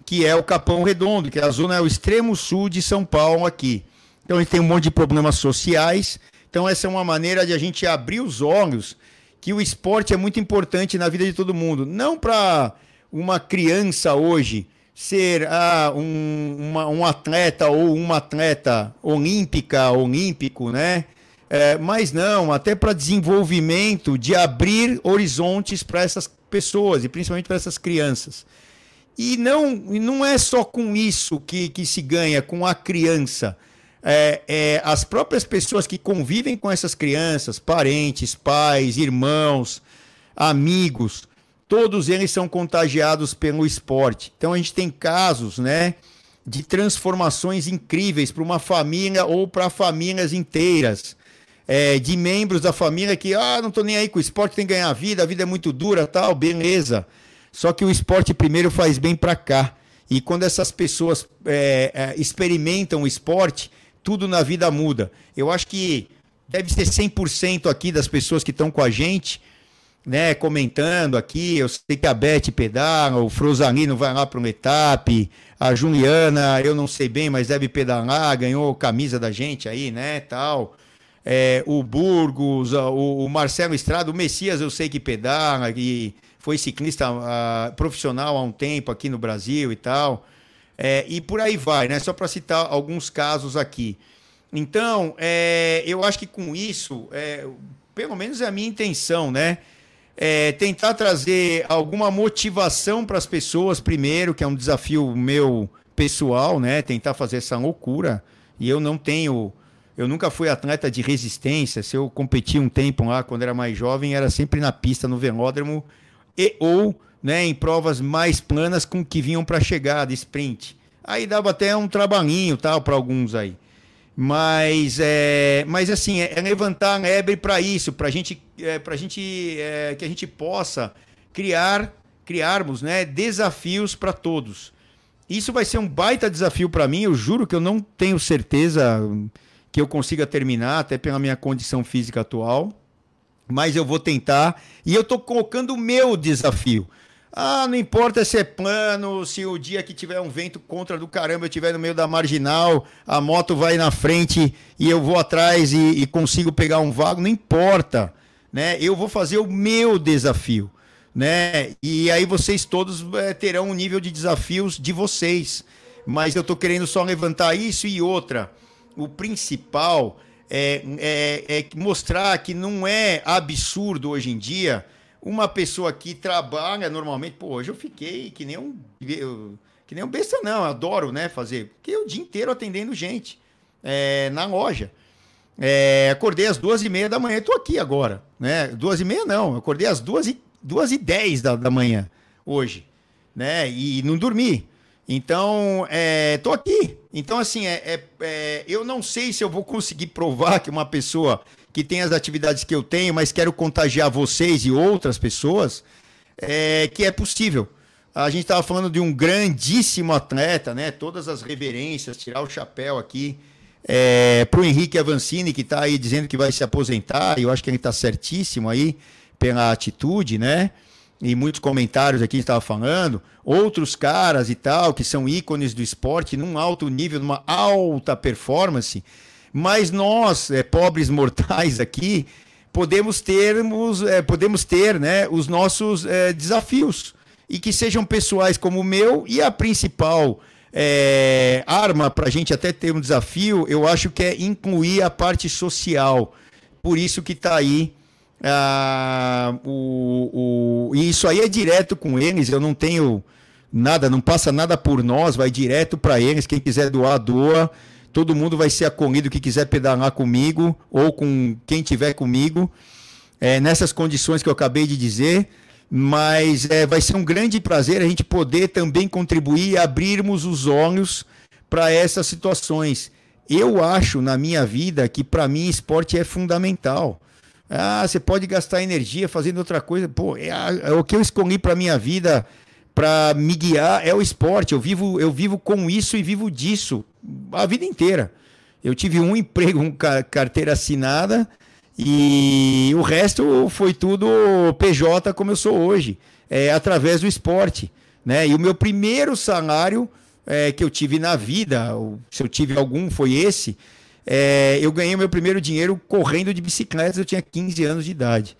que é o Capão Redondo, que é a zona é o extremo sul de São Paulo aqui. Então a gente tem um monte de problemas sociais. Então essa é uma maneira de a gente abrir os olhos que o esporte é muito importante na vida de todo mundo, não para uma criança hoje ser ah, um, uma, um atleta ou uma atleta olímpica, olímpico, né? É, mas não, até para desenvolvimento de abrir horizontes para essas pessoas e principalmente para essas crianças. E não, não é só com isso que, que se ganha, com a criança. É, é, as próprias pessoas que convivem com essas crianças, parentes, pais, irmãos, amigos, todos eles são contagiados pelo esporte. Então a gente tem casos, né, de transformações incríveis para uma família ou para famílias inteiras. É, de membros da família que, ah, não estou nem aí com o esporte, tem que ganhar vida, a vida é muito dura, tal, beleza. Só que o esporte primeiro faz bem para cá. E quando essas pessoas é, é, experimentam o esporte, tudo na vida muda. Eu acho que deve ser 100% aqui das pessoas que estão com a gente né, comentando aqui. Eu sei que a Beth pedala, o Frosalino vai lá para um etape, a Juliana, eu não sei bem, mas deve pedalar, ganhou camisa da gente aí, né, tal. É, o Burgos, o, o, Marcelo Estrada, o Messias eu sei que pedala, que foi ciclista uh, profissional há um tempo aqui no Brasil e tal. É, e por aí vai, né? Só para citar alguns casos aqui. Então, é, eu acho que com isso, é, pelo menos é a minha intenção, né? é, tentar trazer alguma motivação para as pessoas primeiro, que é um desafio meu pessoal, né? Tentar fazer essa loucura. E eu não tenho, eu nunca fui atleta de resistência. Se eu competi um tempo lá quando era mais jovem, era sempre na pista no velódromo e ou, né, em provas mais planas com que vinham para chegada, sprint. Aí dava até um trabalhinho, tal, para alguns aí. Mas, é, mas assim, é, é levantar a lebre para isso, para gente, é, a gente é, que a gente possa criar, criarmos né, desafios para todos. Isso vai ser um baita desafio para mim, eu juro que eu não tenho certeza que eu consiga terminar, até pela minha condição física atual, mas eu vou tentar e eu estou colocando o meu desafio. Ah, não importa se é plano, se o dia que tiver um vento contra do caramba eu estiver no meio da marginal, a moto vai na frente e eu vou atrás e, e consigo pegar um vago, não importa, né? Eu vou fazer o meu desafio, né? E aí vocês todos é, terão um nível de desafios de vocês, mas eu estou querendo só levantar isso e outra. O principal é, é, é mostrar que não é absurdo hoje em dia uma pessoa que trabalha normalmente, pô, hoje eu fiquei que nem um eu, que nem um besta não, adoro, né, fazer, porque o dia inteiro atendendo gente é, na loja. É, acordei às duas e meia da manhã, estou aqui agora, né? Duas e meia não, acordei às duas e, duas e dez da, da manhã hoje, né? E não dormi. Então, estou é, aqui. Então, assim, é, é, é, eu não sei se eu vou conseguir provar que uma pessoa que tem as atividades que eu tenho, mas quero contagiar vocês e outras pessoas, é, que é possível. A gente estava falando de um grandíssimo atleta, né? Todas as reverências, tirar o chapéu aqui é, para o Henrique Avancini, que está aí dizendo que vai se aposentar, e eu acho que ele está certíssimo aí pela atitude, né? E muitos comentários aqui estava falando, outros caras e tal, que são ícones do esporte num alto nível, numa alta performance, mas nós, é, pobres mortais aqui, podemos termos, é, podemos ter né, os nossos é, desafios e que sejam pessoais como o meu e a principal é, arma para a gente até ter um desafio, eu acho que é incluir a parte social. por isso que está aí ah, o, o, e isso aí é direto com eles, eu não tenho nada, não passa nada por nós, vai direto para eles. Quem quiser doar, doa. Todo mundo vai ser acolhido que quiser pedalar comigo ou com quem tiver comigo, é, nessas condições que eu acabei de dizer. Mas é, vai ser um grande prazer a gente poder também contribuir e abrirmos os olhos para essas situações. Eu acho na minha vida que para mim esporte é fundamental. Ah, você pode gastar energia fazendo outra coisa. Pô, é, é o que eu escolhi para minha vida, para me guiar, é o esporte. Eu vivo, eu vivo com isso e vivo disso a vida inteira. Eu tive um emprego, uma carteira assinada e o resto foi tudo PJ como eu sou hoje, é, através do esporte. Né? E o meu primeiro salário é, que eu tive na vida, se eu tive algum, foi esse é, eu ganhei meu primeiro dinheiro correndo de bicicletas, eu tinha 15 anos de idade.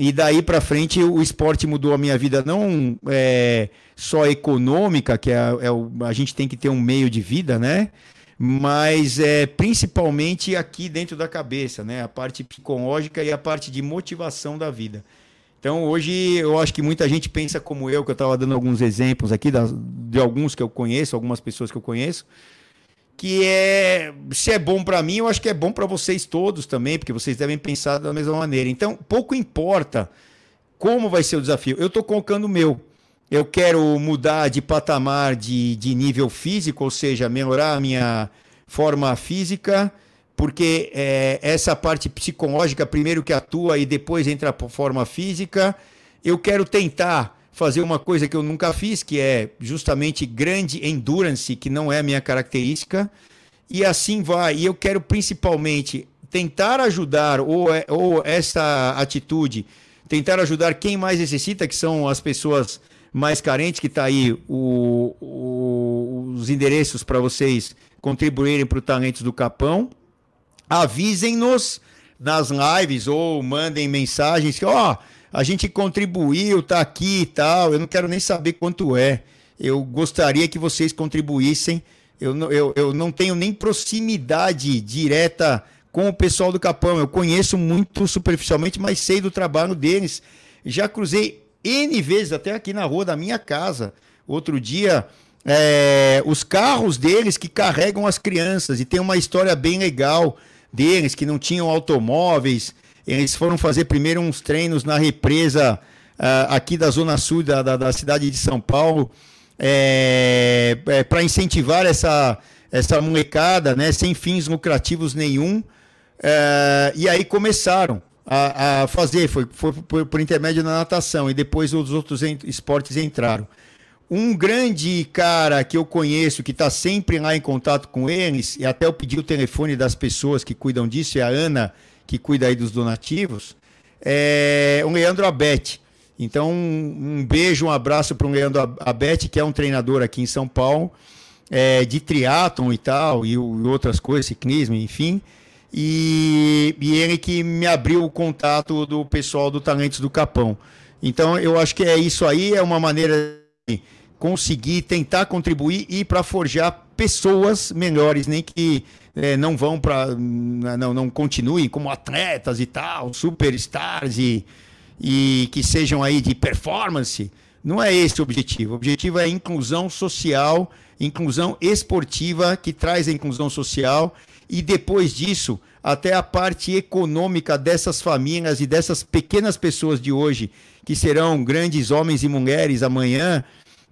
E daí para frente o esporte mudou a minha vida, não é, só econômica, que é, é o, a gente tem que ter um meio de vida, né? Mas é, principalmente aqui dentro da cabeça, né? A parte psicológica e a parte de motivação da vida. Então hoje eu acho que muita gente pensa como eu, que eu estava dando alguns exemplos aqui de alguns que eu conheço, algumas pessoas que eu conheço que é se é bom para mim, eu acho que é bom para vocês todos também, porque vocês devem pensar da mesma maneira. Então, pouco importa como vai ser o desafio. Eu estou colocando o meu. Eu quero mudar de patamar de, de nível físico, ou seja, melhorar a minha forma física, porque é, essa parte psicológica primeiro que atua e depois entra a forma física. Eu quero tentar fazer uma coisa que eu nunca fiz, que é justamente grande endurance, que não é a minha característica, e assim vai. E eu quero principalmente tentar ajudar, ou, é, ou essa atitude, tentar ajudar quem mais necessita, que são as pessoas mais carentes, que está aí o, o, os endereços para vocês contribuírem para o Talentos do Capão. Avisem-nos nas lives ou mandem mensagens que, ó. Oh, a gente contribuiu, tá aqui e tal. Eu não quero nem saber quanto é. Eu gostaria que vocês contribuíssem. Eu, não, eu, eu não tenho nem proximidade direta com o pessoal do Capão. Eu conheço muito superficialmente, mas sei do trabalho deles. Já cruzei N vezes, até aqui na rua da minha casa. Outro dia, é, os carros deles que carregam as crianças. E tem uma história bem legal deles, que não tinham automóveis eles foram fazer primeiro uns treinos na represa uh, aqui da Zona Sul da, da, da cidade de São Paulo, é, é, para incentivar essa, essa molecada, né, sem fins lucrativos nenhum. É, e aí começaram a, a fazer, foi, foi por, por, intermédio da natação, e depois os outros esportes entraram. Um grande cara que eu conheço, que está sempre lá em contato com eles, e até eu pedi o telefone das pessoas que cuidam disso, é a Ana que cuida aí dos donativos, é o Leandro Abete. Então, um, beijo, um abraço para o Leandro Abete, que é um treinador aqui em São Paulo, é, de triatlon e tal, e, e, outras coisas, ciclismo, enfim. E, e ele que me abriu o contato do pessoal do Talentos do Capão. Então, eu acho que é isso aí, é uma maneira de conseguir tentar contribuir e para forjar pessoas melhores, nem que é, não vão para. Não, não continuem como atletas e tal, superstars e, e que sejam aí de performance. Não é esse o objetivo. O objetivo é a inclusão social, inclusão esportiva, que traz a inclusão social, e depois disso, até a parte econômica dessas famílias e dessas pequenas pessoas de hoje, que serão grandes homens e mulheres amanhã,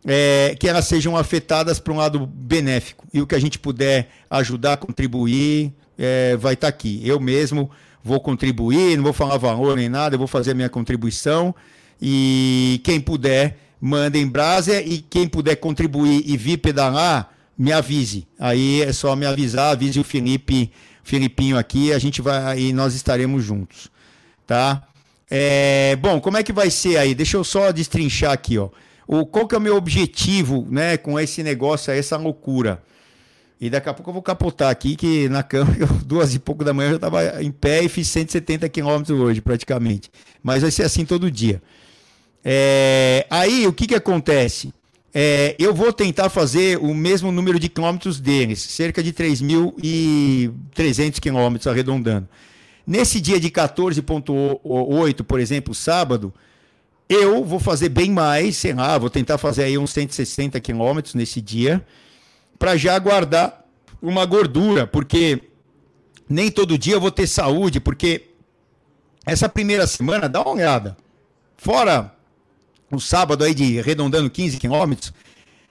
é, que elas sejam afetadas para um lado benéfico. E o que a gente puder ajudar, contribuir, é, vai estar tá aqui. Eu mesmo vou contribuir, não vou falar valor nem nada, eu vou fazer a minha contribuição. E quem puder, manda em brasa. E quem puder contribuir e vir pedalar, me avise. Aí é só me avisar, avise o Felipe, Filipinho aqui, a gente vai e nós estaremos juntos. Tá? É, bom, como é que vai ser aí? Deixa eu só destrinchar aqui, ó o, qual que é o meu objetivo né, com esse negócio, essa loucura? E daqui a pouco eu vou capotar aqui, que na cama, duas e pouco da manhã, eu já estava em pé e fiz 170 quilômetros hoje, praticamente. Mas vai ser assim todo dia. É, aí, o que, que acontece? É, eu vou tentar fazer o mesmo número de quilômetros deles, cerca de 3.300 quilômetros, arredondando. Nesse dia de 14,8, por exemplo, sábado, eu vou fazer bem mais, sei lá, vou tentar fazer aí uns 160 quilômetros nesse dia, para já guardar uma gordura, porque nem todo dia eu vou ter saúde, porque essa primeira semana, dá uma olhada, fora o sábado aí de arredondando 15 quilômetros,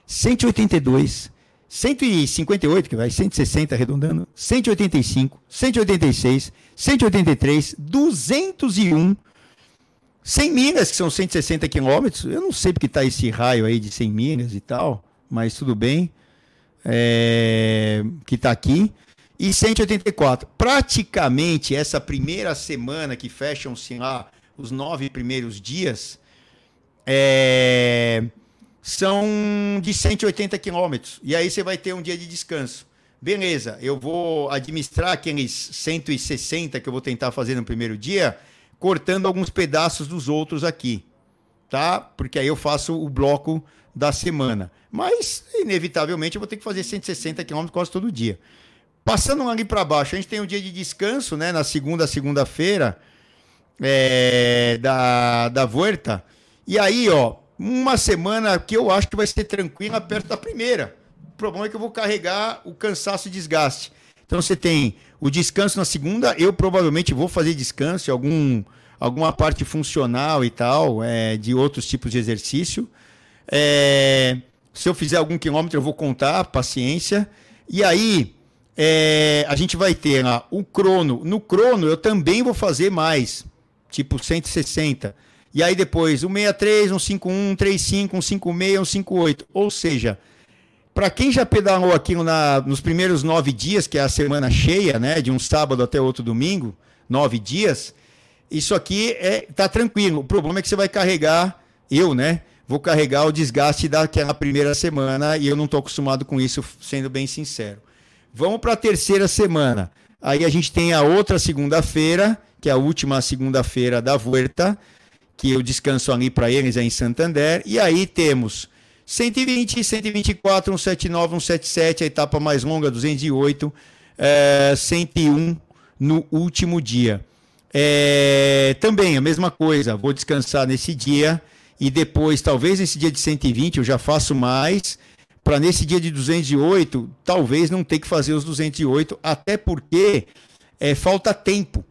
182, 158, que vai 160 arredondando, 185, 186, 183, 201, 100 milhas, que são 160 quilômetros. Eu não sei porque está esse raio aí de 100 milhas e tal, mas tudo bem. É, que está aqui. E 184. Praticamente essa primeira semana que fecham-se lá os nove primeiros dias, é, são de 180 quilômetros. E aí você vai ter um dia de descanso. Beleza, eu vou administrar aqueles 160 que eu vou tentar fazer no primeiro dia, cortando alguns pedaços dos outros aqui, tá? Porque aí eu faço o bloco da semana. Mas, inevitavelmente, eu vou ter que fazer 160 quilômetros quase todo dia. Passando ali para baixo, a gente tem um dia de descanso, né? Na segunda, segunda-feira, é, da, da Vuelta. E aí, ó, uma semana que eu acho que vai ser tranquila perto da primeira. O problema é que eu vou carregar o cansaço e desgaste. Então você tem o descanso na segunda, eu provavelmente vou fazer descanso, algum, alguma parte funcional e tal, é, de outros tipos de exercício. É, se eu fizer algum quilômetro, eu vou contar, paciência. E aí, é, a gente vai ter lá o crono. No crono, eu também vou fazer mais, tipo 160. E aí depois, um 63, um 51, um 35, um 56, um 58. Ou seja, para quem já pedalou aqui na, nos primeiros nove dias, que é a semana cheia, né? De um sábado até outro domingo, nove dias, isso aqui é tá tranquilo. O problema é que você vai carregar, eu, né? Vou carregar o desgaste daquela primeira semana e eu não estou acostumado com isso, sendo bem sincero. Vamos para a terceira semana. Aí a gente tem a outra segunda-feira, que é a última segunda-feira da Vuelta que eu descanso ali para eles é em Santander. E aí temos 120, 124, 179, 177, a etapa mais longa, 208, é, 101 no último dia. É, também a mesma coisa, vou descansar nesse dia e depois, talvez nesse dia de 120 eu já faço mais, para nesse dia de 208, talvez não ter que fazer os 208, até porque é, falta tempo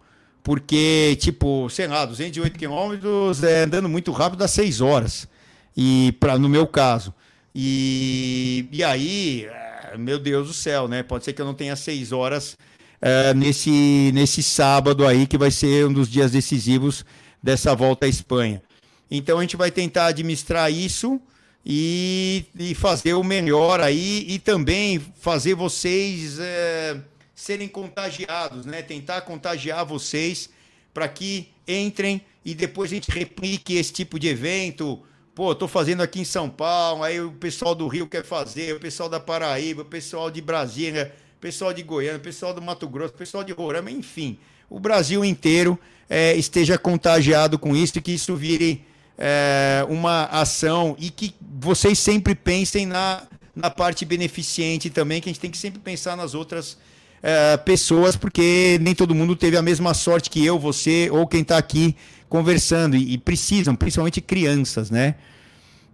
porque, tipo, sei lá, 208 quilômetros é, andando muito rápido dá 6 horas. E pra, no meu caso. E, e aí, é, meu Deus do céu, né? Pode ser que eu não tenha 6 horas é, nesse, nesse sábado aí, que vai ser um dos dias decisivos dessa volta à Espanha. Então a gente vai tentar administrar isso e, e fazer o melhor aí e também fazer vocês. É, serem contagiados, né? Tentar contagiar vocês para que entrem e depois a gente replique esse tipo de evento. Pô, tô fazendo aqui em São Paulo, aí o pessoal do Rio quer fazer, o pessoal da Paraíba, o pessoal de Brasília, o pessoal de Goiânia, o pessoal do Mato Grosso, o pessoal de Roraima, enfim, o Brasil inteiro é, esteja contagiado com isso e que isso vire é, uma ação e que vocês sempre pensem na, na parte beneficente também, que a gente tem que sempre pensar nas outras é, pessoas, porque nem todo mundo teve a mesma sorte que eu, você ou quem está aqui conversando, e, e, precisam, principalmente crianças, né?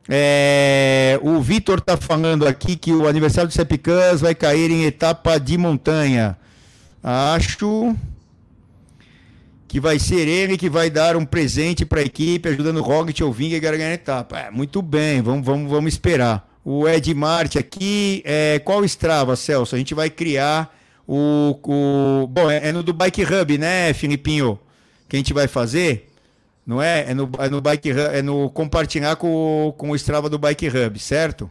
É, o Vitor está falando aqui que o aniversário do Sepicãs vai cair em etapa de montanha. Acho que vai ser ele que vai dar um presente para a equipe, ajudando o Roglic ou Vinga a ganhar a etapa. É, muito bem, vamos, vamos, vamos esperar. O Ed Marte aqui, é, qual Strava, Celso? A gente vai criar o, o, bom, é, é no do Bike Hub, né, Filipinho? Que a gente vai fazer. Não é? É no, é no Bike Hub, é no compartilhar com, com o Strava do Bike Hub, certo?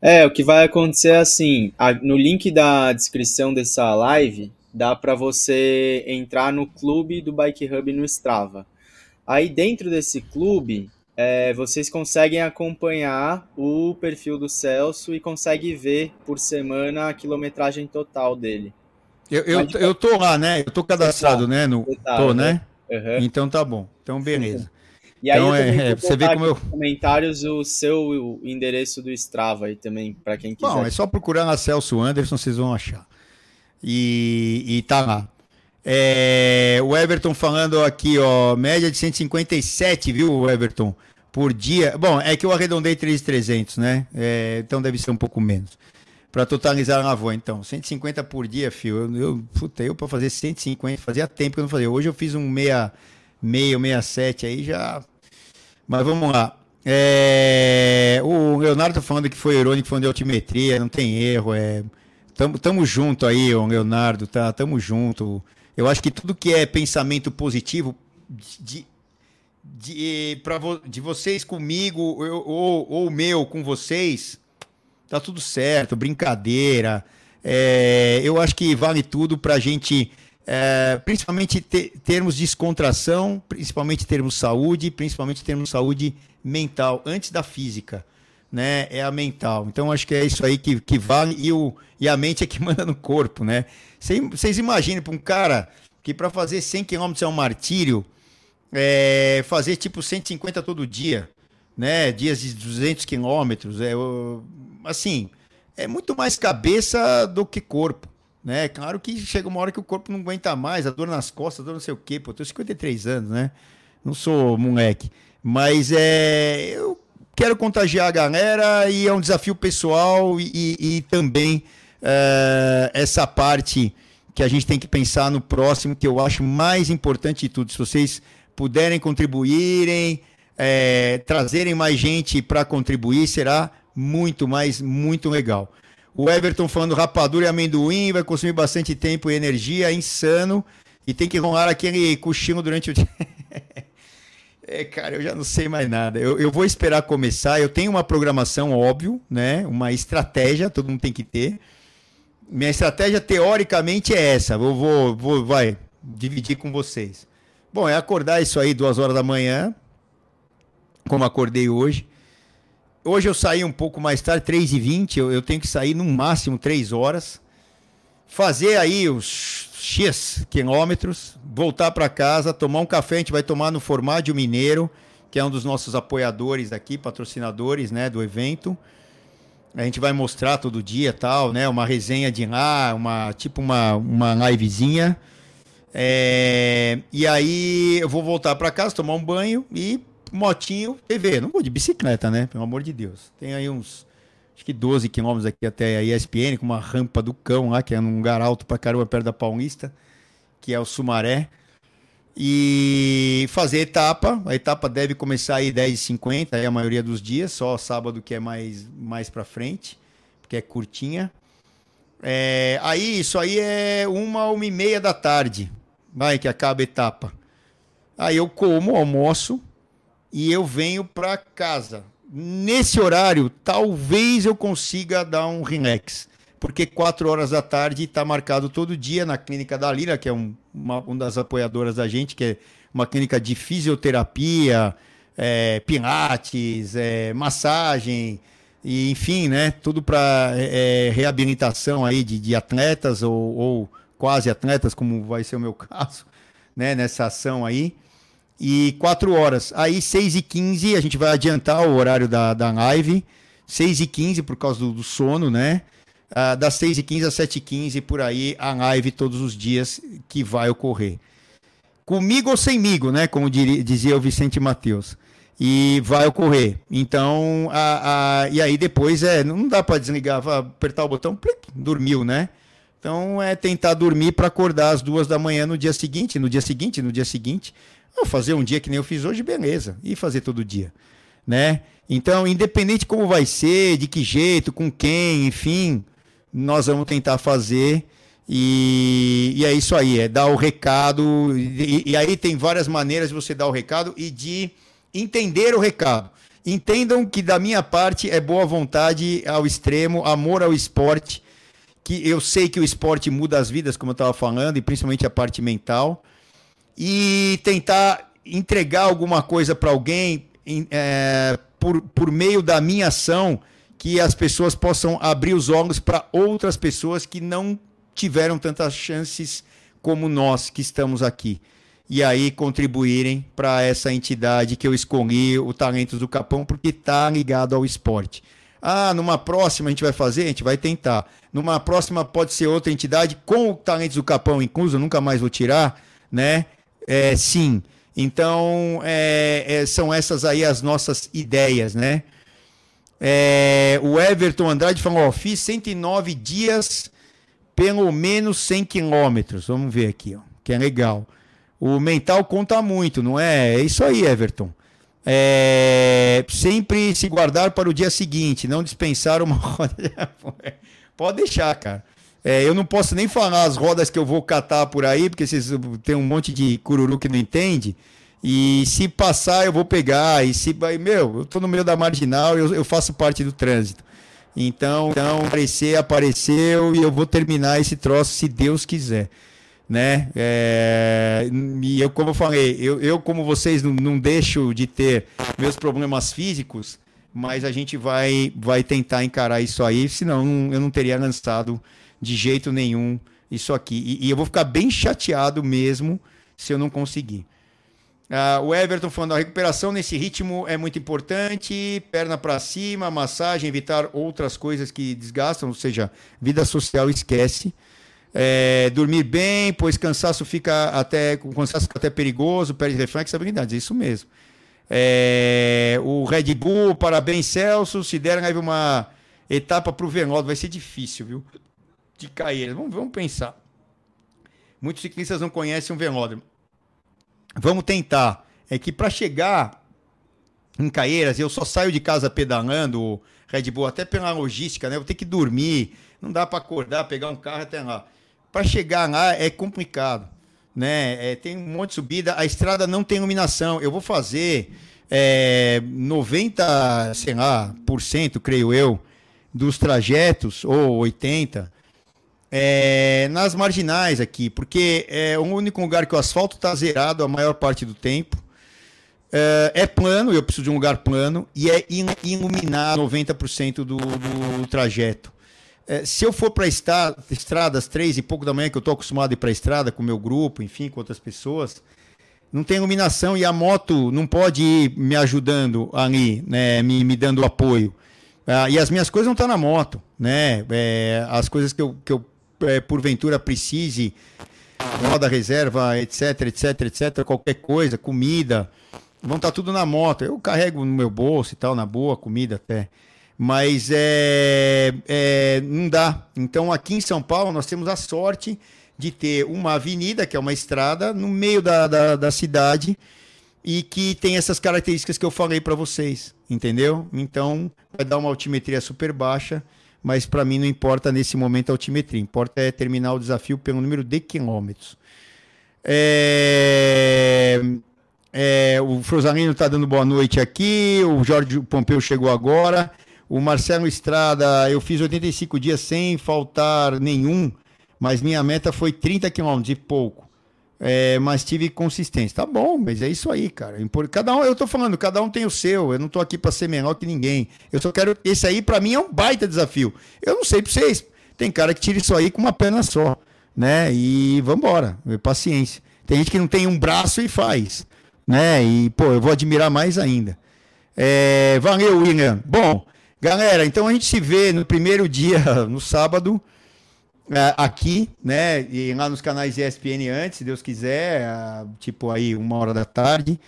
É, o que vai acontecer é assim, a, no link da descrição dessa live, dá para você entrar no clube do Bike Hub no Strava. Aí dentro desse clube, é, vocês conseguem acompanhar o perfil do Celso e conseguem ver por semana a quilometragem total dele. Eu, eu, eu tô lá, né? Eu tô cadastrado, né? No, tô, né? Uhum. Então tá bom. Então, beleza. E aí então, é, é você vê como eu comentários o seu endereço do Strava aí também para quem quiser. Bom, é só procurar na Celso Anderson, vocês vão achar. E, e tá lá. É, o Everton falando aqui, ó, média de 157, viu, Everton? Por dia. Bom, é que eu arredondei 3,300, né? É, então deve ser um pouco menos. Para totalizar na avó, então. 150 por dia, fio. Eu, eu, eu para fazer 150, fazia tempo que eu não fazia. Hoje eu fiz um 6, meio, 67 aí já. Mas vamos lá. É, o Leonardo tá falando que foi irônico, falando de altimetria, não tem erro. É, tamo, tamo junto aí, o Leonardo, tá? Tamo junto. Eu acho que tudo que é pensamento positivo de, de, pra, de vocês comigo eu, ou, ou meu com vocês, tá tudo certo, brincadeira. É, eu acho que vale tudo para a gente, é, principalmente ter, termos descontração, principalmente termos saúde, principalmente termos saúde mental, antes da física. Né, é a mental. Então acho que é isso aí que, que vale e, o, e a mente é que manda no corpo, né? Vocês imaginem para um cara que para fazer 100 km é um martírio, é, fazer tipo 150 todo dia, né? Dias de 200 quilômetros, é, assim, é muito mais cabeça do que corpo, né? Claro que chega uma hora que o corpo não aguenta mais, a dor nas costas, a dor não sei o quê, pô, eu tenho 53 anos, né? Não sou moleque, mas é, eu quero contagiar a galera e é um desafio pessoal e, e, e também é, essa parte que a gente tem que pensar no próximo, que eu acho mais importante de tudo. Se vocês puderem contribuírem, é, trazerem mais gente para contribuir, será muito mais, muito legal. O Everton falando rapadura e amendoim, vai consumir bastante tempo e energia, é insano. E tem que rolar aquele cochilo durante o dia. é, cara, eu já não sei mais nada. Eu, eu vou esperar começar. Eu tenho uma programação, óbvio, né? Uma estratégia, todo mundo tem que ter minha estratégia teoricamente é essa. Eu vou, vou, vai dividir com vocês. Bom, é acordar isso aí duas horas da manhã, como acordei hoje. Hoje eu saí um pouco mais tarde, 3h20, eu, eu tenho que sair no máximo 3 horas. Fazer aí os X quilômetros, voltar para casa, tomar um café, a gente vai tomar no Formádio Mineiro, que é um dos nossos apoiadores aqui, patrocinadores né, do evento. A gente vai mostrar todo dia tal, né? Uma resenha de lá, uma tipo uma, uma livezinha. É, e aí eu vou voltar para casa, tomar um banho e motinho, TV. Não vou de bicicleta, né? Pelo amor de Deus. Tem aí uns, acho que 12 quilômetros aqui até a ESPN, com uma rampa do cão lá, que é num lugar alto pra caramba, perto da Paulista, que é o Sumaré e fazer etapa. A etapa deve começar aí 10h50, aí a maioria dos dias, só sábado que é mais, mais para frente, porque é curtinha. É, aí, isso aí é uma, uma e meia da tarde, vai, que acaba a etapa. Aí eu como, almoço e eu venho para casa. Nesse horário, talvez eu consiga dar um relax porque 4 horas da tarde está marcado todo dia na Clínica da Lira, que é um, uma, uma das apoiadoras da gente, que é uma clínica de fisioterapia, é, pilates, é, massagem, e, enfim, né? Tudo para é, é, reabilitação aí de, de atletas ou, ou, quase atletas, como vai ser o meu caso, né? Nessa ação aí. E 4 horas. Aí, 6 e 15 a gente vai adiantar o horário da, da live. 6 e 15 por causa do, do sono, né? uh, das 6h15 às 7h15, por aí, a live todos os dias que vai ocorrer. Comigo ou semigo, né? Como diria, dizia o Vicente Matheus. E vai ocorrer. Então, a, a, e aí depois é, não dá para desligar, apertar o botão, plic, dormiu, né? Então é tentar dormir para acordar às duas da manhã no dia seguinte, no dia seguinte, no dia seguinte. Vou fazer um dia que nem eu fiz hoje, beleza. E fazer todo dia, né? Então, independente como vai ser, de que jeito, com quem, enfim, nós vamos tentar fazer. E, e é isso aí, é dar o recado. E, e, aí tem várias maneiras de você dar o recado e de entender o recado. Entendam que da minha parte é boa vontade ao extremo, amor ao esporte, que eu sei que o esporte muda as vidas, como eu estava falando, e principalmente a parte mental. E tentar entregar alguma coisa para alguém é, por, por meio da minha ação que as pessoas possam abrir os olhos para outras pessoas que não tiveram tantas chances como nós que estamos aqui. E aí contribuírem para essa entidade que eu escolhi, o Talentos do Capão, porque está ligado ao esporte. Ah, numa próxima a gente vai fazer, a gente vai tentar. Numa próxima pode ser outra entidade com o talentos do Capão incluso, nunca mais vou tirar, né? É, sim. Então, é, é, são essas aí as nossas ideias, né? É, o Everton Andrade falou: ó, fiz 109 dias, pelo menos 100 quilômetros. Vamos ver aqui, ó, que é legal. O mental conta muito, não é? É isso aí, Everton. É, sempre se guardar para o dia seguinte, não dispensar uma roda. Pode deixar, cara. É, eu não posso nem falar as rodas que eu vou catar por aí, porque vocês tem um monte de cururu que não entende. E se passar, eu vou pegar. E se. Meu, eu tô no meio da marginal, eu, eu faço parte do trânsito. Então, então, aparecer, apareceu e eu vou terminar esse troço se Deus quiser. Né? É, e eu, como eu falei, eu, eu como vocês, não, não deixo de ter meus problemas físicos, mas a gente vai, vai tentar encarar isso aí, senão eu não teria lançado de jeito nenhum isso aqui. E, e eu vou ficar bem chateado mesmo se eu não conseguir. Uh, o Everton falando, a recuperação nesse ritmo é muito importante, perna para cima, massagem, evitar outras coisas que desgastam, ou seja, vida social esquece. É, dormir bem, pois cansaço fica até, cansaço fica até perigoso, perde reflexo, habilidades, é isso mesmo. É, o Red Bull, parabéns Celso, se der aí uma etapa para o Vernaldo, vai ser difícil, viu? De cair, vamos, vamos pensar. Muitos ciclistas não conhecem o velódromo vamos tentar. É que para chegar em Caeiras, eu só saio de casa pedalando, Red Bull, até pela logística, né? Eu tenho que dormir, não dá para acordar, pegar um carro até lá. Para chegar lá é complicado, né? É, tem um monte de subida, a estrada não tem iluminação. Eu vou fazer é, 90, sei lá, por cento, creio eu, dos trajetos, ou 80, é, nas marginais aqui, porque é o único lugar que o asfalto está zerado a maior parte do tempo. É, é, plano, eu preciso de um lugar plano, e é iluminar 90% do, do trajeto. É, se eu for para estradas três e pouco da manhã, que eu estou acostumado a ir para a estrada com o meu grupo, enfim, com outras pessoas, não tem iluminação e a moto não pode ir me ajudando ali, né, me, me dando apoio. Ah, e as minhas coisas não estão tá na moto, né? É, as coisas que eu, que eu é, porventura precise, roda reserva, etc, etc, etc, qualquer coisa, comida, vão estar tá tudo na moto. Eu carrego no meu bolso e tal, na boa, comida até. Mas é, é, não dá. Então aqui em São Paulo nós temos a sorte de ter uma avenida, que é uma estrada, no meio da, da, da cidade e que tem essas características que eu falei para vocês, entendeu? Então vai dar uma altimetria super baixa mas para mim não importa nesse momento a altimetria, importa é terminar o desafio pelo número de quilômetros. É... É, o Frosalino está dando boa noite aqui, o Jorge Pompeu chegou agora, o Marcelo Estrada, eu fiz 85 dias sem faltar nenhum, mas minha meta foi 30 quilômetros e pouco é, mas tive consistência. Tá bom, mas é isso aí, cara. Cada um, eu tô falando, cada um tem o seu. Eu não tô aqui para ser menor que ninguém. Eu só quero. Esse aí, para mim, é um baita desafio. Eu não sei pra vocês. Tem cara que tira isso aí com uma perna só, né? E vambora. Paciência. Tem gente que não tem um braço e faz, né? E, pô, eu vou admirar mais ainda. É, valeu, William. Bom, galera, então a gente se vê no primeiro dia, no sábado é, aqui, né? E lá nos canais ESPN antes, se Deus quiser, tipo aí uma hora da tarde.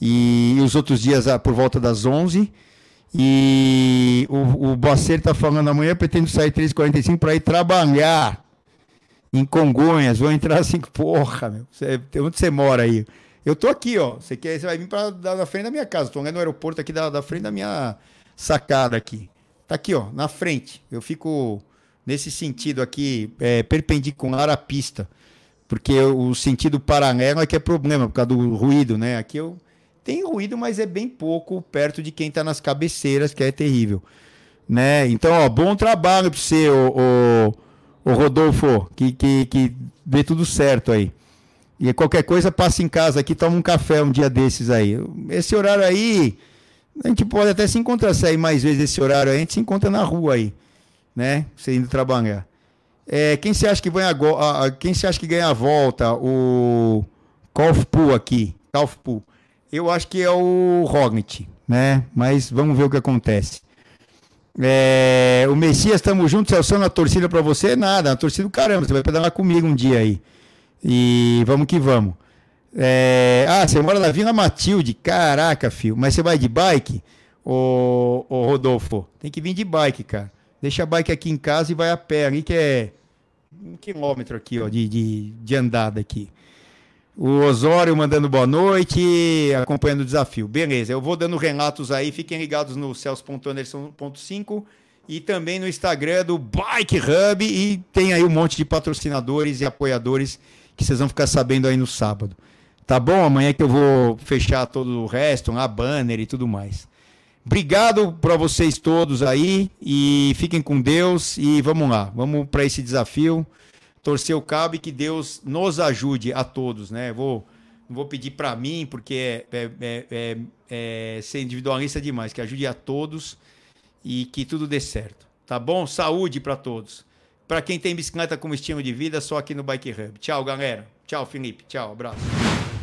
E, os outros dias por volta das 11. E o, o Boacer tá falando amanhã, pretendo sair 3h45 para ir trabalhar em Congonhas. Vou entrar assim, porra, meu. Cê, onde você mora aí? Eu tô aqui, ó. Você quer, você vai vir para da frente da minha casa. Tô no aeroporto aqui da, da frente da minha sacada aqui. Tá aqui, ó, na frente. Eu fico nesse sentido aqui, é, perpendicular à pista. Porque o sentido paralelo é que é problema, por causa do ruído, né? Aqui eu tem ruído, mas é bem pouco perto de quem está nas cabeceiras, que é terrível. Né? Então, ó, bom trabalho para você, o, o, Rodolfo, que, que, que dê tudo certo aí. E qualquer coisa, passa em casa aqui, toma um café um dia desses aí. Esse horário aí, a gente pode até se encontrar, sair mais vezes esse horário aí, a gente se encontra na rua aí né? Você indo trabalhar. É, quem você acha que ganha a, quem você acha que ganha a volta? O Kaufpool aqui, Kaufpool. Eu acho que é o Rognit, né? Mas vamos ver o que acontece. É, o Messias, estamos juntos, Celso, na torcida para você? Nada, na torcida do caramba, você vai pedalar comigo um dia aí. E vamos que vamos. É, ah, você mora na Vila Matilde, caraca, filho, mas você vai de bike? Ô, ô Rodolfo, tem que vir de bike, cara. Deixa a bike aqui em casa e vai a pé, ali que é um quilômetro aqui, ó, de, de, de andada aqui. O Osório mandando boa noite, acompanhando o desafio. Beleza, eu vou dando relatos aí, fiquem ligados no celso.anderson.5 e também no Instagram do Bike Hub e tem aí um monte de patrocinadores e apoiadores que vocês vão ficar sabendo aí no sábado. Tá bom? Amanhã que eu vou fechar todo o resto, a banner e tudo mais. Obrigado para vocês todos aí e fiquem com Deus e vamos lá, vamos para esse desafio torcer o cabo e que Deus nos ajude a todos, né? Vou, vou pedir para mim, porque é, é, é, é, é ser individualista demais, que ajude a todos e que tudo dê certo. Tá bom? Saúde para todos. Para quem tem bicicleta como estilo de vida, só aqui no Bike Hub. Tchau, galera. Tchau, Felipe. Tchau, abraço.